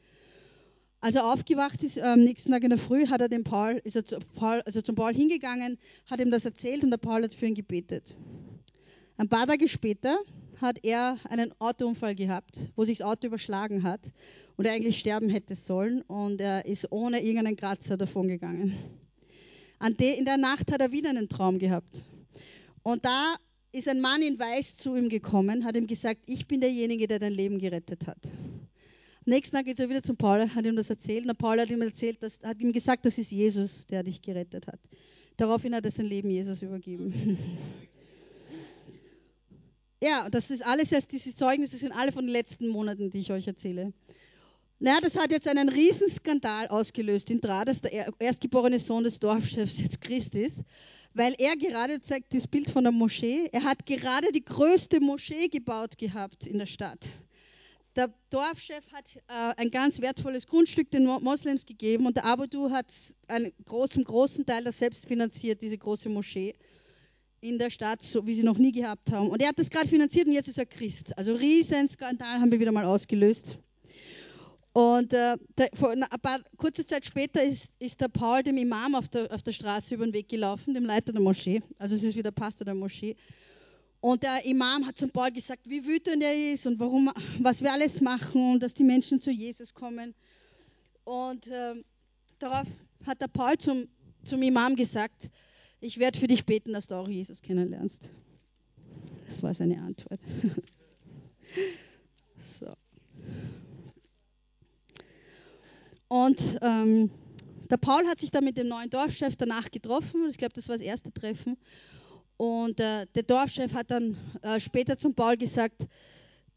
Als er aufgewacht ist, am nächsten Tag in der Früh, hat er dem Paul, ist er zu Paul, also zum Paul hingegangen, hat ihm das erzählt und der Paul hat für ihn gebetet. Ein paar Tage später hat er einen Autounfall gehabt, wo sich das Auto überschlagen hat und er eigentlich sterben hätte sollen und er ist ohne irgendeinen Kratzer davongegangen. In der Nacht hat er wieder einen Traum gehabt. Und da ist ein Mann in Weiß zu ihm gekommen, hat ihm gesagt, ich bin derjenige, der dein Leben gerettet hat. Am nächsten Tag geht er wieder zum Paul, hat ihm das erzählt. Und Paul hat ihm erzählt, dass, hat ihm gesagt, das ist Jesus, der dich gerettet hat. Daraufhin hat er sein Leben Jesus übergeben. ja, das ist alles diese Zeugnisse sind alle von den letzten Monaten, die ich euch erzähle. Naja, das hat jetzt einen Riesenskandal ausgelöst in Dra, dass der erstgeborene Sohn des Dorfchefs jetzt Christ ist weil er gerade zeigt das Bild von der Moschee. Er hat gerade die größte Moschee gebaut gehabt in der Stadt. Der Dorfchef hat äh, ein ganz wertvolles Grundstück den Moslems gegeben und der Abudu hat einen großen, großen Teil das selbst finanziert, diese große Moschee in der Stadt, so wie sie noch nie gehabt haben. Und er hat das gerade finanziert und jetzt ist er Christ. Also Riesenskandal haben wir wieder mal ausgelöst. Und äh, der, paar, kurze Zeit später ist, ist der Paul dem Imam auf der, auf der Straße über den Weg gelaufen, dem Leiter der Moschee. Also es ist wieder Pastor der Moschee. Und der Imam hat zum Paul gesagt, wie wütend er ist und warum, was wir alles machen, dass die Menschen zu Jesus kommen. Und äh, darauf hat der Paul zum, zum Imam gesagt, ich werde für dich beten, dass du auch Jesus kennenlernst. Das war seine Antwort. so. Und ähm, der Paul hat sich dann mit dem neuen Dorfchef danach getroffen. Ich glaube, das war das erste Treffen. Und äh, der Dorfchef hat dann äh, später zum Paul gesagt,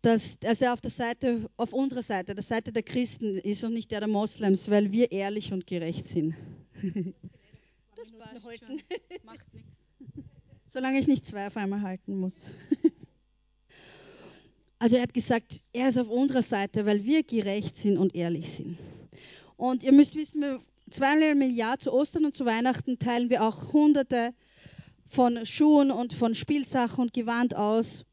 dass, dass er auf der Seite, auf unserer Seite, der Seite der Christen ist und nicht der der Moslems, weil wir ehrlich und gerecht sind. das passt halten. Macht nichts. Solange ich nicht zwei auf einmal halten muss. Also er hat gesagt, er ist auf unserer Seite, weil wir gerecht sind und ehrlich sind. Und ihr müsst wissen, wir zweimal im Jahr zu Ostern und zu Weihnachten teilen wir auch hunderte von Schuhen und von Spielsachen und Gewand aus,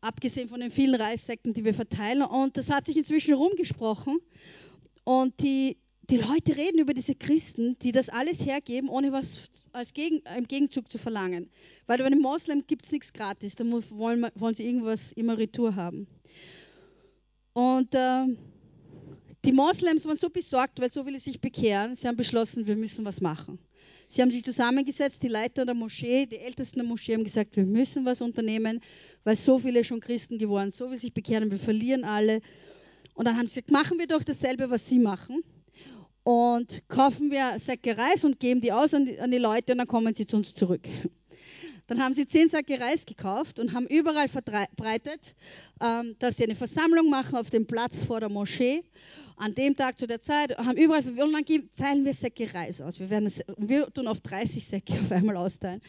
abgesehen von den vielen Reissäcken, die wir verteilen. Und das hat sich inzwischen rumgesprochen. Und die, die Leute reden über diese Christen, die das alles hergeben, ohne was als Gegen, im Gegenzug zu verlangen. Weil bei den Moslem gibt es nichts gratis, da wollen, wollen sie irgendwas immer Retour haben. Und äh, die Moslems waren so besorgt, weil so viele sich bekehren. Sie haben beschlossen, wir müssen was machen. Sie haben sich zusammengesetzt, die Leiter der Moschee, die Ältesten der Moschee haben gesagt, wir müssen was unternehmen, weil so viele schon Christen geworden, so viele sich bekehren, wir verlieren alle. Und dann haben sie gesagt, machen wir doch dasselbe, was sie machen. Und kaufen wir Säcke Reis und geben die aus an die, an die Leute und dann kommen sie zu uns zurück. Dann haben sie zehn Säcke Reis gekauft und haben überall verbreitet, ähm, dass sie eine Versammlung machen auf dem Platz vor der Moschee an dem Tag zu der Zeit, haben überall, und dann teilen wir Säcke Reis aus. Wir, werden, wir tun auf 30 Säcke auf einmal austeilen.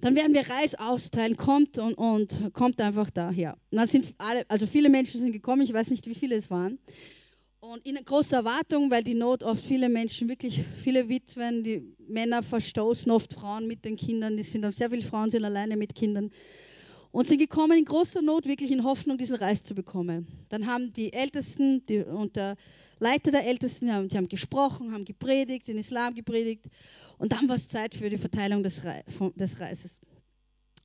Dann werden wir Reis austeilen, kommt und, und kommt einfach daher. Und dann sind alle, also viele Menschen sind gekommen, ich weiß nicht, wie viele es waren. Und in großer Erwartung, weil die Not oft viele Menschen, wirklich viele Witwen, die Männer verstoßen oft Frauen mit den Kindern, die sind dann sehr viele Frauen sind alleine mit Kindern und sind gekommen in großer Not, wirklich in Hoffnung, diesen Reis zu bekommen. Dann haben die Ältesten die, und der Leiter der Ältesten, die haben, die haben gesprochen, haben gepredigt, den Islam gepredigt. Und dann war es Zeit für die Verteilung des, des Reises.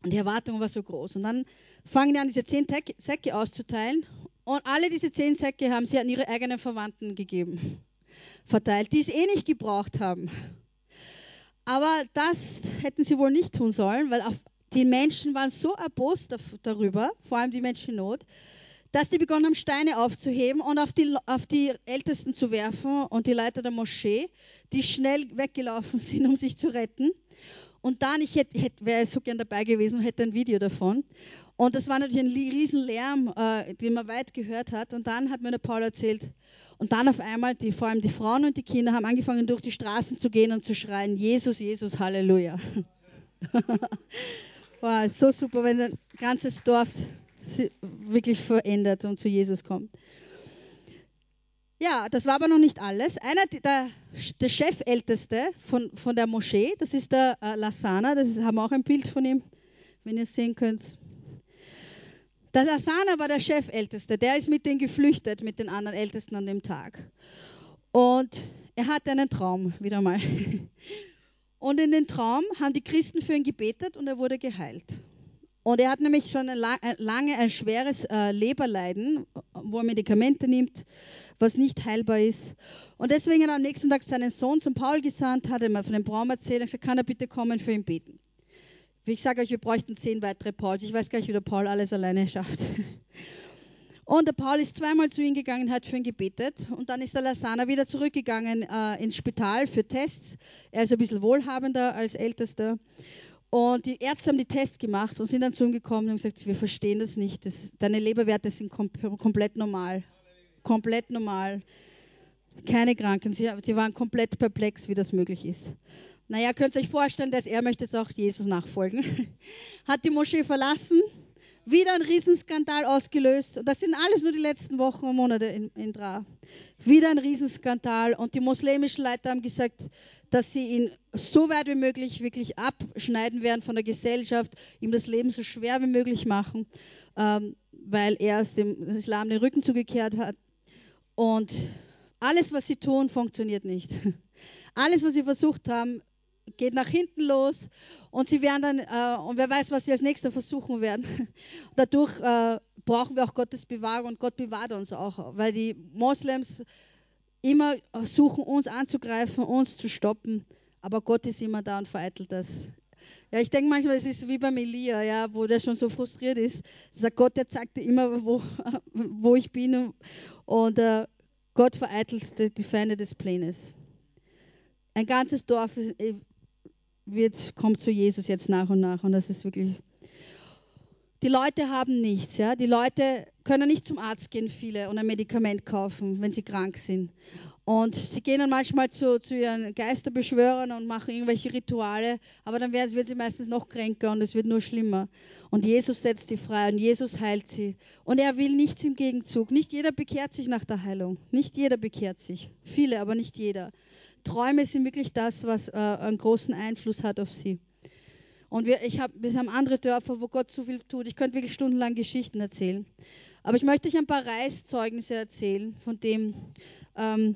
Und die Erwartung war so groß. Und dann fangen die an, diese zehn Säcke auszuteilen. Und alle diese zehn Säcke haben sie an ihre eigenen Verwandten gegeben, verteilt, die es eh nicht gebraucht haben. Aber das hätten sie wohl nicht tun sollen, weil die Menschen waren so erbost darüber, vor allem die Menschen in Not, dass die begonnen haben, Steine aufzuheben und auf die, auf die Ältesten zu werfen und die Leiter der Moschee, die schnell weggelaufen sind, um sich zu retten. Und dann, ich hätte, hätte, wäre so gern dabei gewesen und hätte ein Video davon. Und das war natürlich ein Riesenlärm, äh, den man weit gehört hat. Und dann hat mir der Paul erzählt, und dann auf einmal, die, vor allem die Frauen und die Kinder, haben angefangen, durch die Straßen zu gehen und zu schreien, Jesus, Jesus, Halleluja. wow, so super, wenn ein ganzes Dorf wirklich verändert und zu Jesus kommt. Ja, das war aber noch nicht alles. Einer, der, der Chefälteste von, von der Moschee, das ist der äh, Lassana, das ist, haben wir auch ein Bild von ihm, wenn ihr es sehen könnt. Der Lasana war der Chefälteste, der ist mit denen geflüchtet, mit den anderen Ältesten an dem Tag. Und er hatte einen Traum, wieder mal. Und in den Traum haben die Christen für ihn gebetet und er wurde geheilt. Und er hat nämlich schon ein, lange ein schweres äh, Leberleiden, wo er Medikamente nimmt, was nicht heilbar ist. Und deswegen hat er am nächsten Tag seinen Sohn zum Paul gesandt, hat ihm von dem Traum erzählt und gesagt, kann er bitte kommen für ihn beten. Wie ich sage euch, wir bräuchten zehn weitere Pauls. Ich weiß gar nicht, wie der Paul alles alleine schafft. Und der Paul ist zweimal zu ihm gegangen, hat für ihn gebetet. Und dann ist der Lasana wieder zurückgegangen äh, ins Spital für Tests. Er ist ein bisschen wohlhabender als Ältester. Und die Ärzte haben die Tests gemacht und sind dann zu ihm gekommen und gesagt, wir verstehen das nicht. Das, deine Leberwerte sind kom komplett normal. Komplett normal. Keine Kranken. Sie, sie waren komplett perplex, wie das möglich ist. Naja, könnt ihr euch vorstellen, dass er möchte jetzt auch Jesus nachfolgen. Hat die Moschee verlassen, wieder ein Riesenskandal ausgelöst. Und das sind alles nur die letzten Wochen und Monate in, in Dra. Wieder ein Riesenskandal. Und die muslimischen Leiter haben gesagt, dass sie ihn so weit wie möglich wirklich abschneiden werden von der Gesellschaft, ihm das Leben so schwer wie möglich machen, ähm, weil er dem Islam den Rücken zugekehrt hat. Und alles, was sie tun, funktioniert nicht. Alles, was sie versucht haben, geht nach hinten los und sie werden dann, äh, und wer weiß, was sie als nächster versuchen werden. Dadurch äh, brauchen wir auch Gottes Bewahrung und Gott bewahrt uns auch, weil die Moslems immer suchen, uns anzugreifen, uns zu stoppen, aber Gott ist immer da und vereitelt das. Ja, ich denke manchmal, es ist wie beim Elia, ja, wo der schon so frustriert ist. Sagt Gott, der zeigt dir immer, wo, wo ich bin und, äh, Gott vereitelt die Feinde des Planes. Ein ganzes Dorf äh, wird, kommt zu Jesus jetzt nach und nach. Und das ist wirklich. Die Leute haben nichts, ja. Die Leute können nicht zum Arzt gehen, viele, und ein Medikament kaufen, wenn sie krank sind. Und sie gehen dann manchmal zu, zu ihren Geisterbeschwörern und machen irgendwelche Rituale, aber dann werden, wird sie meistens noch kränker und es wird nur schlimmer. Und Jesus setzt sie frei und Jesus heilt sie. Und er will nichts im Gegenzug. Nicht jeder bekehrt sich nach der Heilung. Nicht jeder bekehrt sich. Viele, aber nicht jeder. Träume sind wirklich das, was äh, einen großen Einfluss hat auf sie. Und wir, ich hab, wir haben andere Dörfer, wo Gott so viel tut. Ich könnte wirklich stundenlang Geschichten erzählen. Aber ich möchte euch ein paar Reiszeugnisse erzählen, von dem, ähm,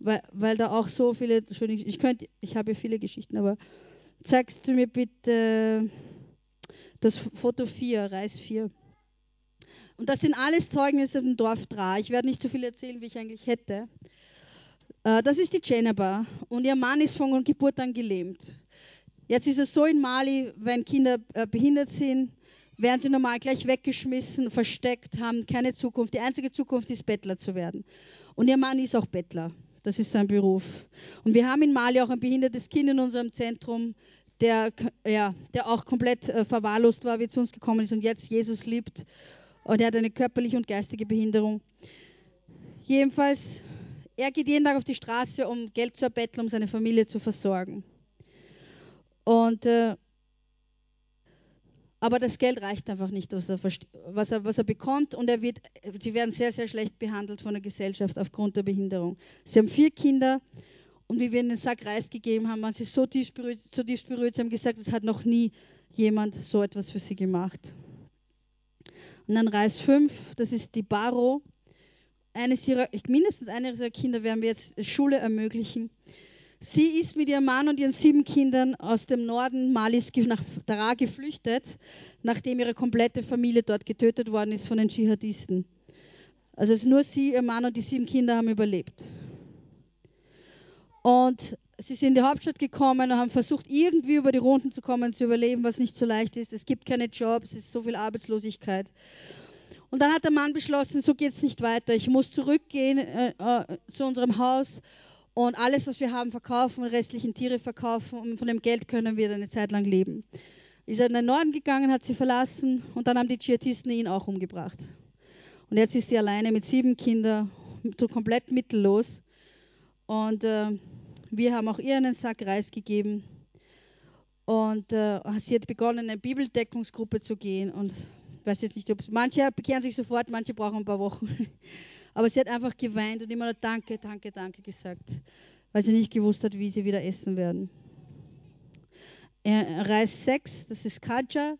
weil, weil da auch so viele, Entschuldigung, ich, könnte, ich habe viele Geschichten, aber zeigst du mir bitte das Foto 4, Reis 4. Und das sind alles Zeugnisse im Dorf Dra. Ich werde nicht so viel erzählen, wie ich eigentlich hätte. Äh, das ist die Jeneba und ihr Mann ist von Geburt an gelähmt. Jetzt ist es so in Mali, wenn Kinder äh, behindert sind, werden sie normal gleich weggeschmissen, versteckt, haben keine Zukunft. Die einzige Zukunft ist, Bettler zu werden. Und ihr Mann ist auch Bettler. Das ist sein Beruf. Und wir haben in Mali auch ein behindertes Kind in unserem Zentrum, der, ja, der auch komplett äh, verwahrlost war, wie zu uns gekommen ist und jetzt Jesus liebt. Und er hat eine körperliche und geistige Behinderung. Jedenfalls er geht jeden Tag auf die Straße, um Geld zu erbetteln, um seine Familie zu versorgen. Und, äh, aber das Geld reicht einfach nicht, was er, was er, was er bekommt. Und er wird, sie werden sehr, sehr schlecht behandelt von der Gesellschaft aufgrund der Behinderung. Sie haben vier Kinder. Und wie wir ihnen den Sack Reis gegeben haben, waren sie so tief berührt, so tief berührt, sie haben gesagt, es hat noch nie jemand so etwas für sie gemacht. Und dann Reis 5, das ist die Baro eines ihrer, mindestens eines ihrer Kinder werden wir jetzt Schule ermöglichen. Sie ist mit ihrem Mann und ihren sieben Kindern aus dem Norden Malis nach Daraa geflüchtet, nachdem ihre komplette Familie dort getötet worden ist von den Dschihadisten. Also es nur sie, ihr Mann und die sieben Kinder haben überlebt. Und sie sind in die Hauptstadt gekommen und haben versucht, irgendwie über die Runden zu kommen, zu überleben, was nicht so leicht ist. Es gibt keine Jobs, es ist so viel Arbeitslosigkeit. Und dann hat der Mann beschlossen, so geht es nicht weiter. Ich muss zurückgehen äh, äh, zu unserem Haus und alles, was wir haben, verkaufen, restlichen Tiere verkaufen und von dem Geld können wir dann eine Zeit lang leben. Ist er in den Norden gegangen, hat sie verlassen und dann haben die Dschihadisten ihn auch umgebracht. Und jetzt ist sie alleine mit sieben Kindern, komplett mittellos. Und äh, wir haben auch ihr einen Sack Reis gegeben. Und äh, sie hat begonnen, in eine Bibeldeckungsgruppe zu gehen. Und ich weiß jetzt nicht, ob manche bekehren sich sofort, manche brauchen ein paar Wochen. Aber sie hat einfach geweint und immer nur Danke, Danke, Danke gesagt, weil sie nicht gewusst hat, wie sie wieder essen werden. Reis 6, das ist Kaja.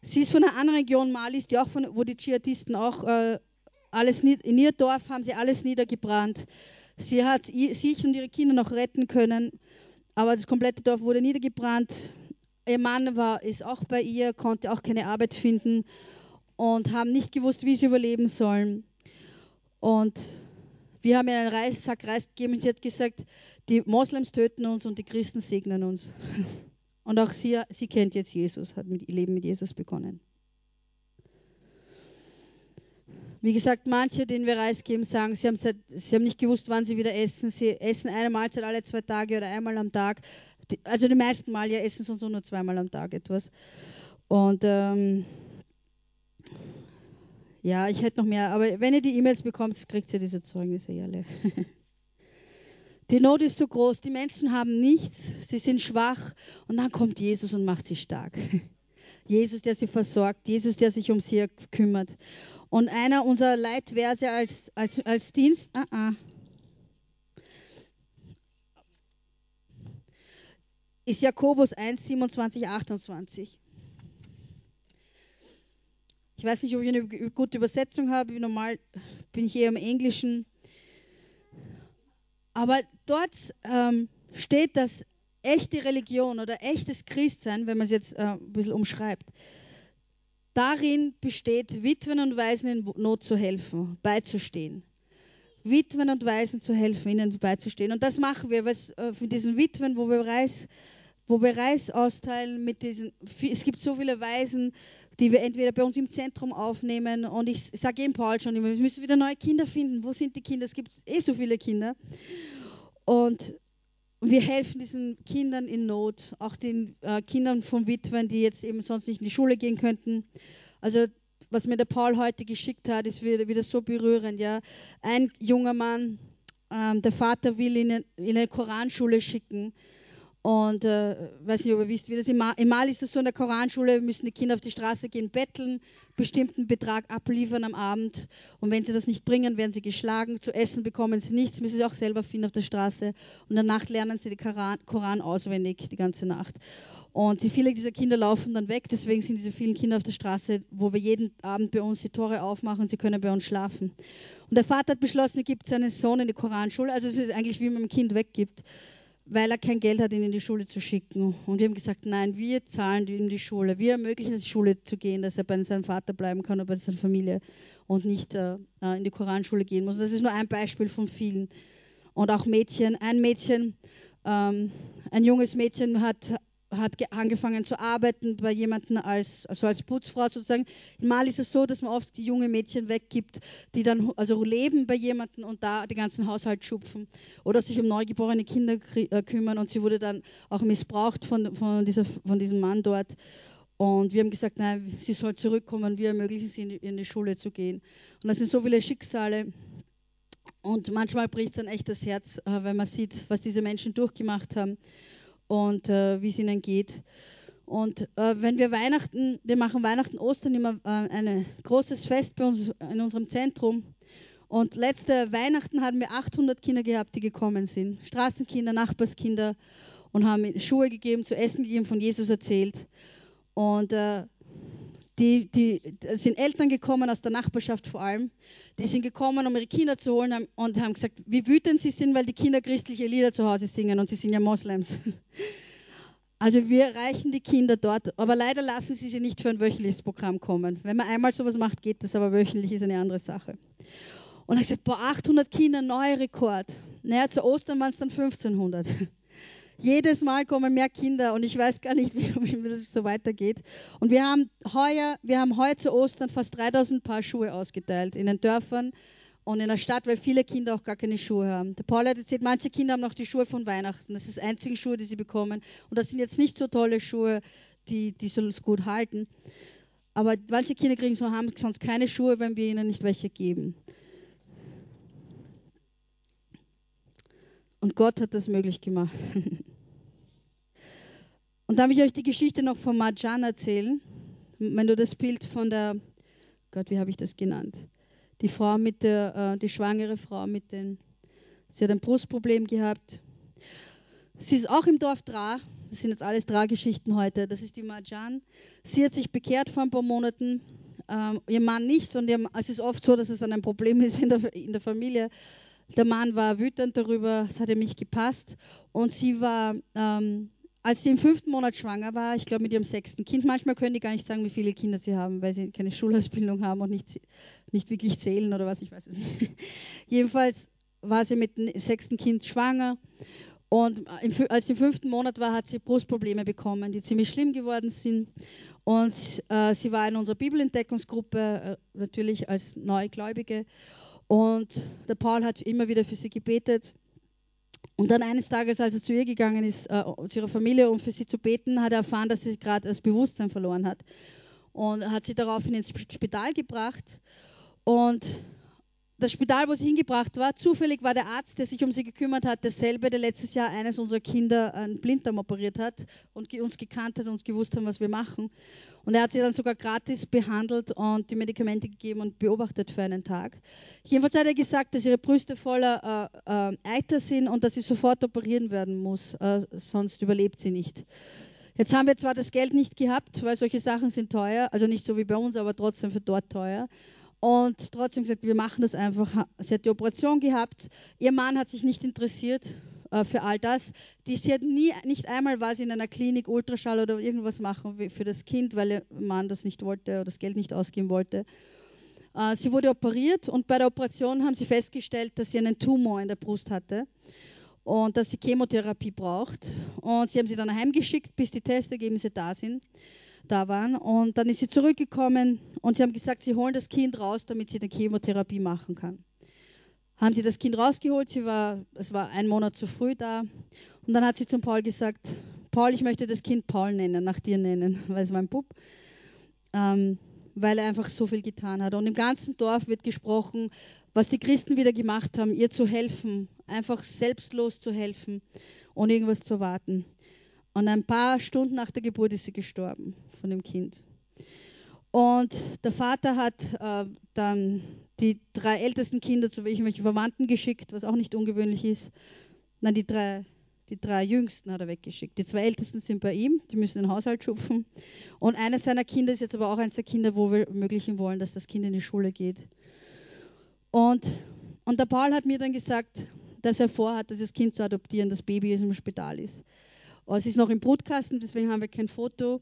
Sie ist von einer anderen Region Malis, die auch von, wo die Dschihadisten auch äh, alles in ihr Dorf haben sie alles niedergebrannt. Sie hat sich und ihre Kinder noch retten können, aber das komplette Dorf wurde niedergebrannt. Ihr Mann war, ist auch bei ihr, konnte auch keine Arbeit finden und haben nicht gewusst, wie sie überleben sollen. Und wir haben ihr einen Reissack Reis gegeben und sie hat gesagt, die Moslems töten uns und die Christen segnen uns. Und auch sie, sie kennt jetzt Jesus, hat mit ihr Leben mit Jesus begonnen. Wie gesagt, manche, denen wir Reis geben, sagen, sie haben, seit, sie haben nicht gewusst, wann sie wieder essen. Sie essen eine Mahlzeit alle zwei Tage oder einmal am Tag. Also die meisten Mal ja essen sonst nur zweimal am Tag etwas. Und ähm, ja, ich hätte noch mehr, aber wenn ihr die E-Mails bekommt, kriegt ihr diese Zeugnisse alle. Die Not ist so groß, die Menschen haben nichts, sie sind schwach und dann kommt Jesus und macht sie stark. Jesus, der sie versorgt, Jesus, der sich um sie kümmert. Und einer unserer Leitverse als, als, als Dienst, uh -uh, ist Jakobus 1, 27, 28. Ich weiß nicht, ob ich eine gute Übersetzung habe. Normal bin ich eher im Englischen. Aber dort ähm, steht, dass echte Religion oder echtes Christsein, wenn man es jetzt äh, ein bisschen umschreibt, darin besteht, Witwen und Waisen in Not zu helfen, beizustehen. Witwen und Waisen zu helfen, ihnen beizustehen. Und das machen wir was, äh, für diesen Witwen, wo wir Reis, wo wir Reis austeilen mit diesen, es gibt so viele Waisen, die wir entweder bei uns im Zentrum aufnehmen und ich sage eben Paul schon immer, wir müssen wieder neue Kinder finden. Wo sind die Kinder? Es gibt eh so viele Kinder. Und wir helfen diesen Kindern in Not, auch den äh, Kindern von Witwen, die jetzt eben sonst nicht in die Schule gehen könnten. Also was mir der Paul heute geschickt hat, ist wieder, wieder so berührend. Ja, ein junger Mann, ähm, der Vater will ihn in eine Koranschule schicken und äh, weiß nicht, ob ihr wisst, wie das im Mal, im Mal ist das so in der Koranschule, müssen die Kinder auf die Straße gehen, betteln, bestimmten Betrag abliefern am Abend. Und wenn sie das nicht bringen, werden sie geschlagen. Zu essen bekommen sie nichts, müssen sie auch selber finden auf der Straße. Und danach lernen sie den Koran, Koran auswendig die ganze Nacht. Und die, viele dieser Kinder laufen dann weg, deswegen sind diese vielen Kinder auf der Straße, wo wir jeden Abend bei uns die Tore aufmachen sie können bei uns schlafen. Und der Vater hat beschlossen, er gibt seinen Sohn in die Koranschule. Also es ist eigentlich wie man ein Kind weggibt weil er kein Geld hat, ihn in die Schule zu schicken. Und wir haben gesagt, nein, wir zahlen ihm die Schule. Wir ermöglichen es, Schule zu gehen, dass er bei seinem Vater bleiben kann oder bei seiner Familie und nicht äh, äh, in die Koranschule gehen muss. Und das ist nur ein Beispiel von vielen. Und auch Mädchen. Ein Mädchen, ähm, ein junges Mädchen hat hat angefangen zu arbeiten bei jemandem als, also als Putzfrau sozusagen. In Mali ist es so, dass man oft die junge Mädchen weggibt, die dann also leben bei jemandem und da den ganzen Haushalt schupfen oder sich um neugeborene Kinder äh, kümmern. Und sie wurde dann auch missbraucht von, von, dieser, von diesem Mann dort. Und wir haben gesagt, nein, sie soll zurückkommen, wir ermöglichen sie in die, Schule zu gehen. Und das sind so viele Schicksale. Und manchmal bricht es dann echt das Herz, äh, wenn man sieht, was diese Menschen durchgemacht haben und äh, wie es ihnen geht. Und äh, wenn wir Weihnachten, wir machen Weihnachten, Ostern immer äh, ein großes Fest bei uns in unserem Zentrum. Und letzte Weihnachten hatten wir 800 Kinder gehabt, die gekommen sind. Straßenkinder, Nachbarskinder und haben Schuhe gegeben, zu essen gegeben, von Jesus erzählt. Und äh, die, die sind Eltern gekommen aus der Nachbarschaft vor allem. Die sind gekommen, um ihre Kinder zu holen und haben gesagt, wie wütend sie sind, weil die Kinder christliche Lieder zu Hause singen und sie sind ja Moslems. Also wir erreichen die Kinder dort, aber leider lassen sie sie nicht für ein wöchentliches Programm kommen. Wenn man einmal sowas macht, geht das, aber wöchentlich ist eine andere Sache. Und hat gesagt, boah, 800 Kinder, neuer Rekord. Naja, zu Ostern waren es dann 1500. Jedes Mal kommen mehr Kinder und ich weiß gar nicht, wie, wie das so weitergeht. Und wir haben heuer, wir haben heuer zu Ostern fast 3000 Paar Schuhe ausgeteilt in den Dörfern und in der Stadt, weil viele Kinder auch gar keine Schuhe haben. Der Paul hat erzählt, manche Kinder haben noch die Schuhe von Weihnachten. Das ist die einzigen Schuhe, die sie bekommen. Und das sind jetzt nicht so tolle Schuhe, die, die so gut halten. Aber manche Kinder kriegen so, haben sonst keine Schuhe, wenn wir ihnen nicht welche geben. Und Gott hat das möglich gemacht. Und darf ich euch die Geschichte noch von Marjan erzählen? Wenn du das Bild von der, Gott, wie habe ich das genannt? Die Frau mit der, äh, die schwangere Frau mit den, sie hat ein Brustproblem gehabt. Sie ist auch im Dorf Dra. Das sind jetzt alles Dra-Geschichten heute. Das ist die Marjan. Sie hat sich bekehrt vor ein paar Monaten. Ähm, ihr Mann nicht. Und ihr, es ist oft so, dass es dann ein Problem ist in der, in der Familie. Der Mann war wütend darüber, es hatte mich gepasst. Und sie war, ähm, als sie im fünften Monat schwanger war, ich glaube mit ihrem sechsten Kind, manchmal können die gar nicht sagen, wie viele Kinder sie haben, weil sie keine Schulausbildung haben und nicht, nicht wirklich zählen oder was, ich weiß es nicht. Jedenfalls war sie mit dem sechsten Kind schwanger. Und als sie im fünften Monat war, hat sie Brustprobleme bekommen, die ziemlich schlimm geworden sind. Und äh, sie war in unserer Bibelentdeckungsgruppe, äh, natürlich als Neugläubige. Und der Paul hat immer wieder für sie gebetet. Und dann eines Tages, als er zu ihr gegangen ist, äh, zu ihrer Familie, um für sie zu beten, hat er erfahren, dass sie gerade das Bewusstsein verloren hat. Und hat sie daraufhin ins Spital gebracht. Und das Spital, wo sie hingebracht war, zufällig war der Arzt, der sich um sie gekümmert hat, derselbe, der letztes Jahr eines unserer Kinder einen Blinddarm operiert hat und uns gekannt hat und uns gewusst hat, was wir machen. Und er hat sie dann sogar gratis behandelt und die Medikamente gegeben und beobachtet für einen Tag. Jedenfalls hat er gesagt, dass ihre Brüste voller äh, äh, Eiter sind und dass sie sofort operieren werden muss, äh, sonst überlebt sie nicht. Jetzt haben wir zwar das Geld nicht gehabt, weil solche Sachen sind teuer, also nicht so wie bei uns, aber trotzdem für dort teuer. Und trotzdem gesagt, wir machen das einfach. Sie hat die Operation gehabt. Ihr Mann hat sich nicht interessiert für all das. Die, sie hat nie, nicht einmal war sie in einer Klinik Ultraschall oder irgendwas machen für das Kind, weil ihr Mann das nicht wollte oder das Geld nicht ausgeben wollte. Äh, sie wurde operiert und bei der Operation haben sie festgestellt, dass sie einen Tumor in der Brust hatte und dass sie Chemotherapie braucht. Und sie haben sie dann heimgeschickt, bis die Testergebnisse da sind da waren. Und dann ist sie zurückgekommen und sie haben gesagt, sie holen das Kind raus, damit sie eine Chemotherapie machen kann haben sie das Kind rausgeholt. Sie war, es war ein Monat zu früh da. Und dann hat sie zum Paul gesagt, Paul, ich möchte das Kind Paul nennen, nach dir nennen, weil es war ein Bub. Ähm, weil er einfach so viel getan hat. Und im ganzen Dorf wird gesprochen, was die Christen wieder gemacht haben, ihr zu helfen, einfach selbstlos zu helfen, ohne irgendwas zu erwarten. Und ein paar Stunden nach der Geburt ist sie gestorben von dem Kind. Und der Vater hat äh, dann die drei ältesten Kinder zu irgendwelchen Verwandten geschickt, was auch nicht ungewöhnlich ist. Nein, die drei, die drei jüngsten hat er weggeschickt. Die zwei ältesten sind bei ihm, die müssen den Haushalt schupfen. Und eines seiner Kinder ist jetzt aber auch eines der Kinder, wo wir ermöglichen wollen, dass das Kind in die Schule geht. Und, und der Paul hat mir dann gesagt, dass er vorhat, das Kind zu adoptieren, das Baby jetzt im Spital ist. Und es ist noch im Brutkasten, deswegen haben wir kein Foto.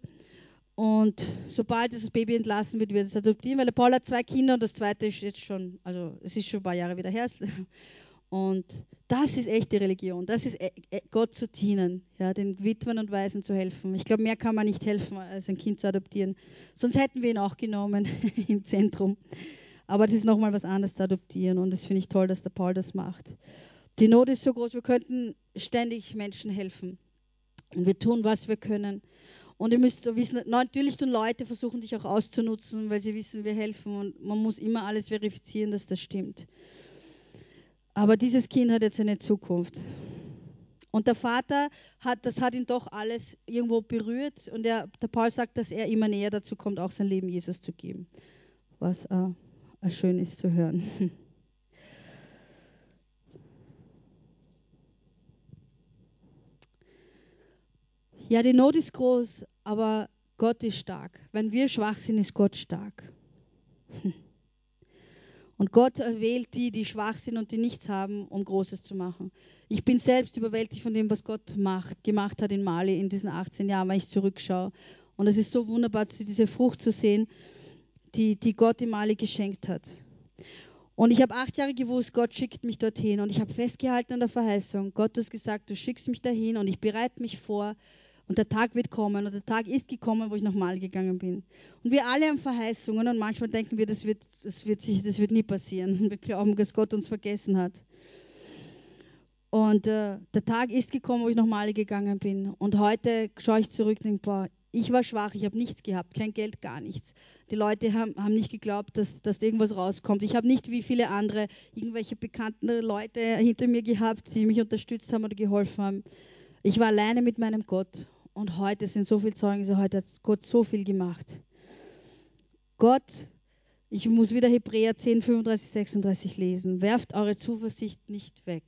Und sobald das Baby entlassen wird, wird es adoptieren, weil der Paul hat zwei Kinder und das zweite ist jetzt schon, also es ist schon ein paar Jahre wieder her. Und das ist echte Religion. Das ist e, e, Gott zu dienen, ja, den Witwen und Waisen zu helfen. Ich glaube, mehr kann man nicht helfen, als ein Kind zu adoptieren. Sonst hätten wir ihn auch genommen im Zentrum. Aber das ist nochmal was anderes zu adoptieren und das finde ich toll, dass der Paul das macht. Die Not ist so groß, wir könnten ständig Menschen helfen. Und wir tun, was wir können. Und ihr müsst wissen, natürlich tun Leute versuchen, dich auch auszunutzen, weil sie wissen, wir helfen. Und man muss immer alles verifizieren, dass das stimmt. Aber dieses Kind hat jetzt eine Zukunft. Und der Vater hat, das hat ihn doch alles irgendwo berührt. Und er, der Paul sagt, dass er immer näher dazu kommt, auch sein Leben Jesus zu geben. Was äh, schön ist zu hören. Ja, die Not ist groß, aber Gott ist stark. Wenn wir schwach sind, ist Gott stark. Und Gott erwählt die, die schwach sind und die nichts haben, um Großes zu machen. Ich bin selbst überwältigt von dem, was Gott macht, gemacht hat in Mali in diesen 18 Jahren, wenn ich zurückschaue. Und es ist so wunderbar, diese Frucht zu sehen, die, die Gott in Mali geschenkt hat. Und ich habe acht Jahre gewusst, Gott schickt mich dorthin. Und ich habe festgehalten an der Verheißung. Gott hat gesagt, du schickst mich dahin und ich bereite mich vor. Und der Tag wird kommen und der Tag ist gekommen, wo ich nochmal gegangen bin. Und wir alle haben Verheißungen und manchmal denken wir, das wird, das wird, sich, das wird nie passieren. Wir glauben, dass Gott uns vergessen hat. Und äh, der Tag ist gekommen, wo ich nochmal gegangen bin. Und heute schaue ich zurück und denke, boah, ich war schwach, ich habe nichts gehabt, kein Geld, gar nichts. Die Leute haben, haben nicht geglaubt, dass, dass irgendwas rauskommt. Ich habe nicht wie viele andere irgendwelche bekannten Leute hinter mir gehabt, die mich unterstützt haben oder geholfen haben. Ich war alleine mit meinem Gott. Und heute sind so viele Zeugnisse, heute hat Gott so viel gemacht. Gott, ich muss wieder Hebräer 10, 35, 36 lesen. Werft eure Zuversicht nicht weg.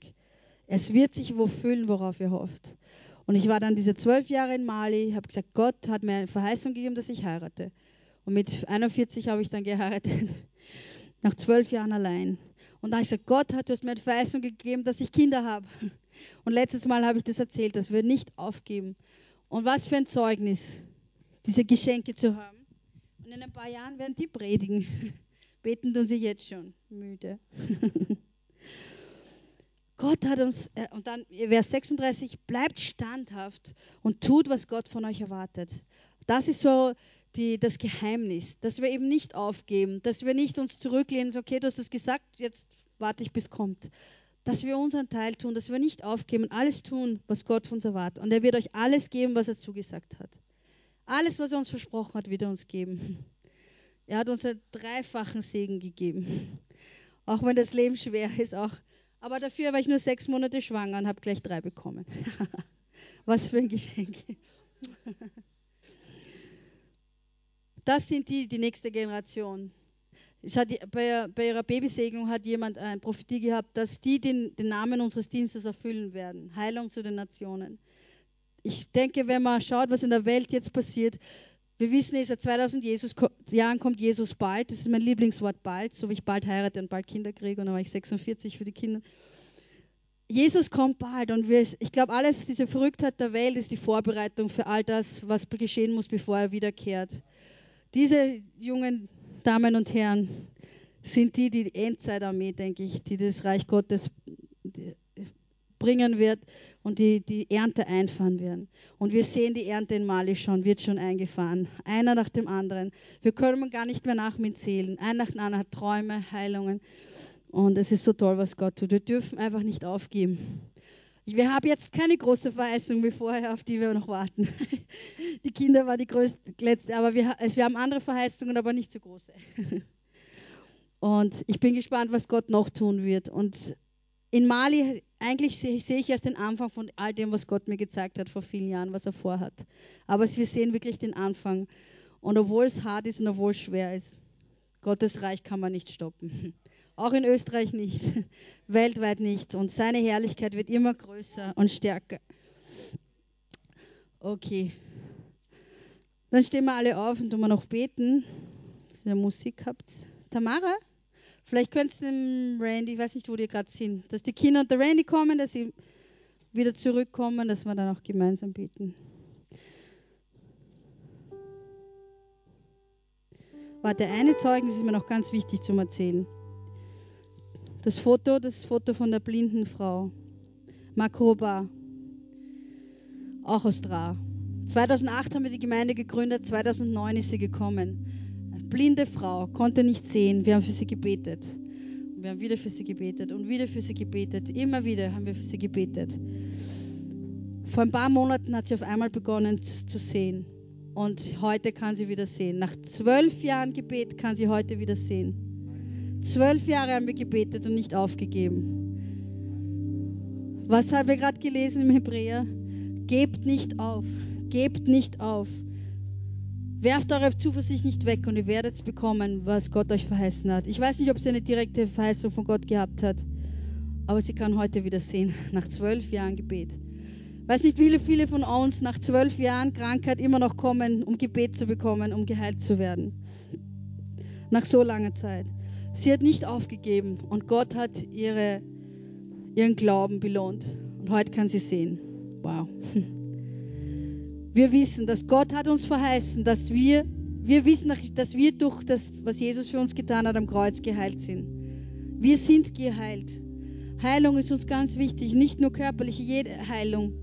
Es wird sich wo füllen, worauf ihr hofft. Und ich war dann diese zwölf Jahre in Mali, habe gesagt, Gott hat mir eine Verheißung gegeben, dass ich heirate. Und mit 41 habe ich dann geheiratet, nach zwölf Jahren allein. Und da habe ich gesagt, Gott hat mir eine Verheißung gegeben, dass ich Kinder habe. Und letztes Mal habe ich das erzählt, dass wir nicht aufgeben. Und was für ein Zeugnis, diese Geschenke zu haben. Und in ein paar Jahren werden die predigen. Beten tun sie jetzt schon müde. Gott hat uns, äh, und dann Vers 36, bleibt standhaft und tut, was Gott von euch erwartet. Das ist so die, das Geheimnis, dass wir eben nicht aufgeben, dass wir nicht uns zurücklehnen, so, okay, du hast es gesagt, jetzt warte ich, bis kommt. Dass wir unseren Teil tun, dass wir nicht aufgeben und alles tun, was Gott von uns erwartet. Und er wird euch alles geben, was er zugesagt hat. Alles, was er uns versprochen hat, wird er uns geben. Er hat uns einen dreifachen Segen gegeben. Auch wenn das Leben schwer ist, auch aber dafür war ich nur sechs Monate schwanger und habe gleich drei bekommen. Was für ein Geschenk. Das sind die, die nächste Generation. Es hat, bei, bei ihrer Babysegnung hat jemand eine Prophetie gehabt, dass die den, den Namen unseres Dienstes erfüllen werden. Heilung zu den Nationen. Ich denke, wenn man schaut, was in der Welt jetzt passiert, wir wissen, seit 2000 Jesus, Jahren kommt Jesus bald. Das ist mein Lieblingswort bald, so wie ich bald heirate und bald Kinder kriege. Und dann war ich 46 für die Kinder. Jesus kommt bald und wir, ich glaube, alles, diese Verrücktheit der Welt ist die Vorbereitung für all das, was geschehen muss, bevor er wiederkehrt. Diese jungen Damen und Herren sind die, die Endzeitarmee, denke ich, die das Reich Gottes bringen wird und die, die Ernte einfahren werden. Und wir sehen die Ernte in Mali schon, wird schon eingefahren. Einer nach dem anderen. Wir können gar nicht mehr nach mitzählen. Ein nach dem anderen hat Träume, Heilungen. Und es ist so toll, was Gott tut. Wir dürfen einfach nicht aufgeben. Wir haben jetzt keine große Verheißung wie vorher, auf die wir noch warten. Die Kinder war die größte, letzte, aber wir, also wir haben andere Verheißungen, aber nicht so große. Und ich bin gespannt, was Gott noch tun wird. Und in Mali, eigentlich sehe ich erst den Anfang von all dem, was Gott mir gezeigt hat vor vielen Jahren, was er vorhat. Aber wir sehen wirklich den Anfang. Und obwohl es hart ist und obwohl es schwer ist, Gottes Reich kann man nicht stoppen. Auch in Österreich nicht, weltweit nicht. Und seine Herrlichkeit wird immer größer und stärker. Okay. Dann stehen wir alle auf und tun wir noch beten. Dass ihr Musik habt. Tamara? Vielleicht könntest du dem Randy, ich weiß nicht, wo die gerade sind, dass die Kinder und der Randy kommen, dass sie wieder zurückkommen, dass wir dann auch gemeinsam beten. Warte, eine Zeugnis ist mir noch ganz wichtig zum Erzählen. Das Foto, das Foto von der blinden Frau, Makroba, auch aus Dra. 2008 haben wir die Gemeinde gegründet, 2009 ist sie gekommen blinde Frau, konnte nicht sehen. Wir haben für sie gebetet. Wir haben wieder für sie gebetet und wieder für sie gebetet. Immer wieder haben wir für sie gebetet. Vor ein paar Monaten hat sie auf einmal begonnen zu sehen. Und heute kann sie wieder sehen. Nach zwölf Jahren Gebet kann sie heute wieder sehen. Zwölf Jahre haben wir gebetet und nicht aufgegeben. Was haben wir gerade gelesen im Hebräer? Gebt nicht auf. Gebt nicht auf. Werft eure Zuversicht nicht weg und ihr werdet bekommen, was Gott euch verheißen hat. Ich weiß nicht, ob sie eine direkte Verheißung von Gott gehabt hat, aber sie kann heute wieder sehen, nach zwölf Jahren Gebet. Ich weiß nicht, wie viele von uns nach zwölf Jahren Krankheit immer noch kommen, um Gebet zu bekommen, um geheilt zu werden. Nach so langer Zeit. Sie hat nicht aufgegeben und Gott hat ihre, ihren Glauben belohnt. Und heute kann sie sehen. Wow. Wir wissen, dass Gott hat uns verheißen, dass wir, wir wissen, dass wir durch das, was Jesus für uns getan hat, am Kreuz geheilt sind. Wir sind geheilt. Heilung ist uns ganz wichtig, nicht nur körperliche jede Heilung,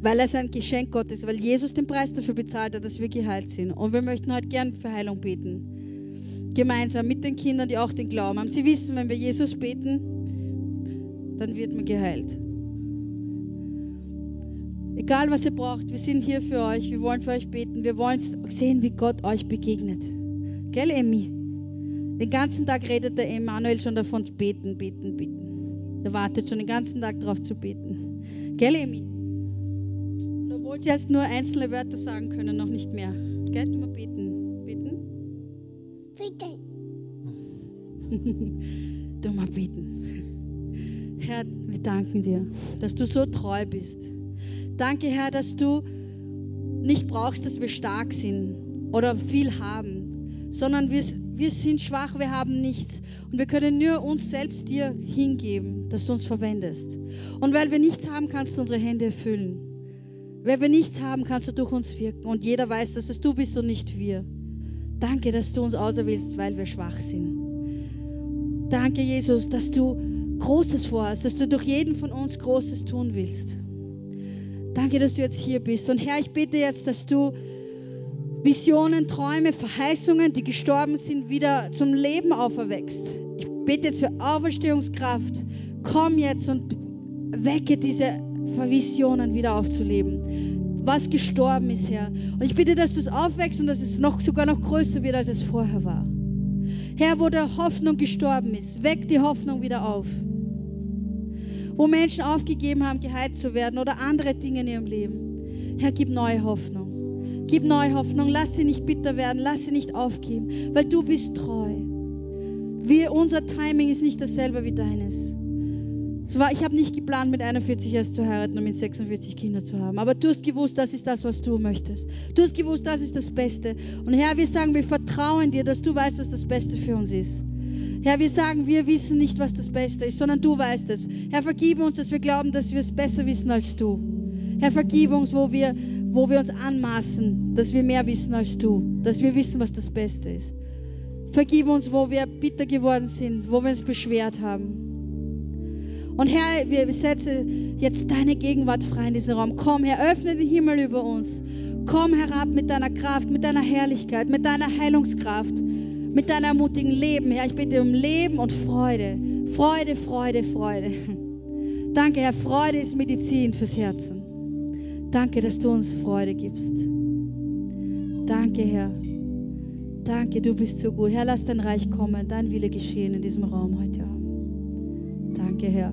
weil es ein Geschenk Gottes, weil Jesus den Preis dafür bezahlt hat, dass wir geheilt sind. Und wir möchten heute gern für Heilung beten. Gemeinsam mit den Kindern, die auch den Glauben haben. Sie wissen, wenn wir Jesus beten, dann wird man geheilt. Egal was ihr braucht, wir sind hier für euch. Wir wollen für euch beten. Wir wollen sehen, wie Gott euch begegnet. Gell, Emmy? Den ganzen Tag redet der Emanuel schon davon, beten, beten, beten. Er wartet schon den ganzen Tag darauf zu beten. Gell, Emmy? Obwohl sie erst nur einzelne Wörter sagen können, noch nicht mehr. Gell, beten. Beten?
Bitte.
du mal beten. Herr, wir danken dir, dass du so treu bist. Danke, Herr, dass du nicht brauchst, dass wir stark sind oder viel haben, sondern wir, wir sind schwach, wir haben nichts und wir können nur uns selbst dir hingeben, dass du uns verwendest. Und weil wir nichts haben, kannst du unsere Hände füllen. Weil wir nichts haben, kannst du durch uns wirken und jeder weiß, dass es du bist und nicht wir. Danke, dass du uns auserwählst, weil wir schwach sind. Danke, Jesus, dass du Großes vorhast, dass du durch jeden von uns Großes tun willst. Danke, dass du jetzt hier bist. Und Herr, ich bitte jetzt, dass du Visionen, Träume, Verheißungen, die gestorben sind, wieder zum Leben auferweckst. Ich bitte für Auferstehungskraft. Komm jetzt und wecke diese Visionen wieder aufzuleben. Was gestorben ist, Herr. Und ich bitte, dass du es aufwächst und dass es noch, sogar noch größer wird, als es vorher war. Herr, wo der Hoffnung gestorben ist, weck die Hoffnung wieder auf. Wo Menschen aufgegeben haben, geheilt zu werden oder andere Dinge in ihrem Leben. Herr, gib neue Hoffnung. Gib neue Hoffnung. Lass sie nicht bitter werden. Lass sie nicht aufgeben, weil du bist treu. Wir, unser Timing ist nicht dasselbe wie deines. War, ich habe nicht geplant, mit 41 erst zu heiraten und mit 46 Kinder zu haben. Aber du hast gewusst, das ist das, was du möchtest. Du hast gewusst, das ist das Beste. Und Herr, wir sagen, wir vertrauen dir, dass du weißt, was das Beste für uns ist. Herr, wir sagen, wir wissen nicht, was das Beste ist, sondern du weißt es. Herr, vergib uns, dass wir glauben, dass wir es besser wissen als du. Herr, vergib uns, wo wir, wo wir uns anmaßen, dass wir mehr wissen als du, dass wir wissen, was das Beste ist. Vergib uns, wo wir bitter geworden sind, wo wir uns beschwert haben. Und Herr, wir setzen jetzt deine Gegenwart frei in diesen Raum. Komm, Herr, öffne den Himmel über uns. Komm herab mit deiner Kraft, mit deiner Herrlichkeit, mit deiner Heilungskraft, mit deinem ermutigen Leben. Herr, ich bitte um Leben und Freude. Freude, Freude, Freude. Danke, Herr. Freude ist Medizin fürs Herzen. Danke, dass du uns Freude gibst. Danke, Herr. Danke, du bist so gut. Herr, lass dein Reich kommen, dein Wille geschehen in diesem Raum heute Abend. Danke, Herr.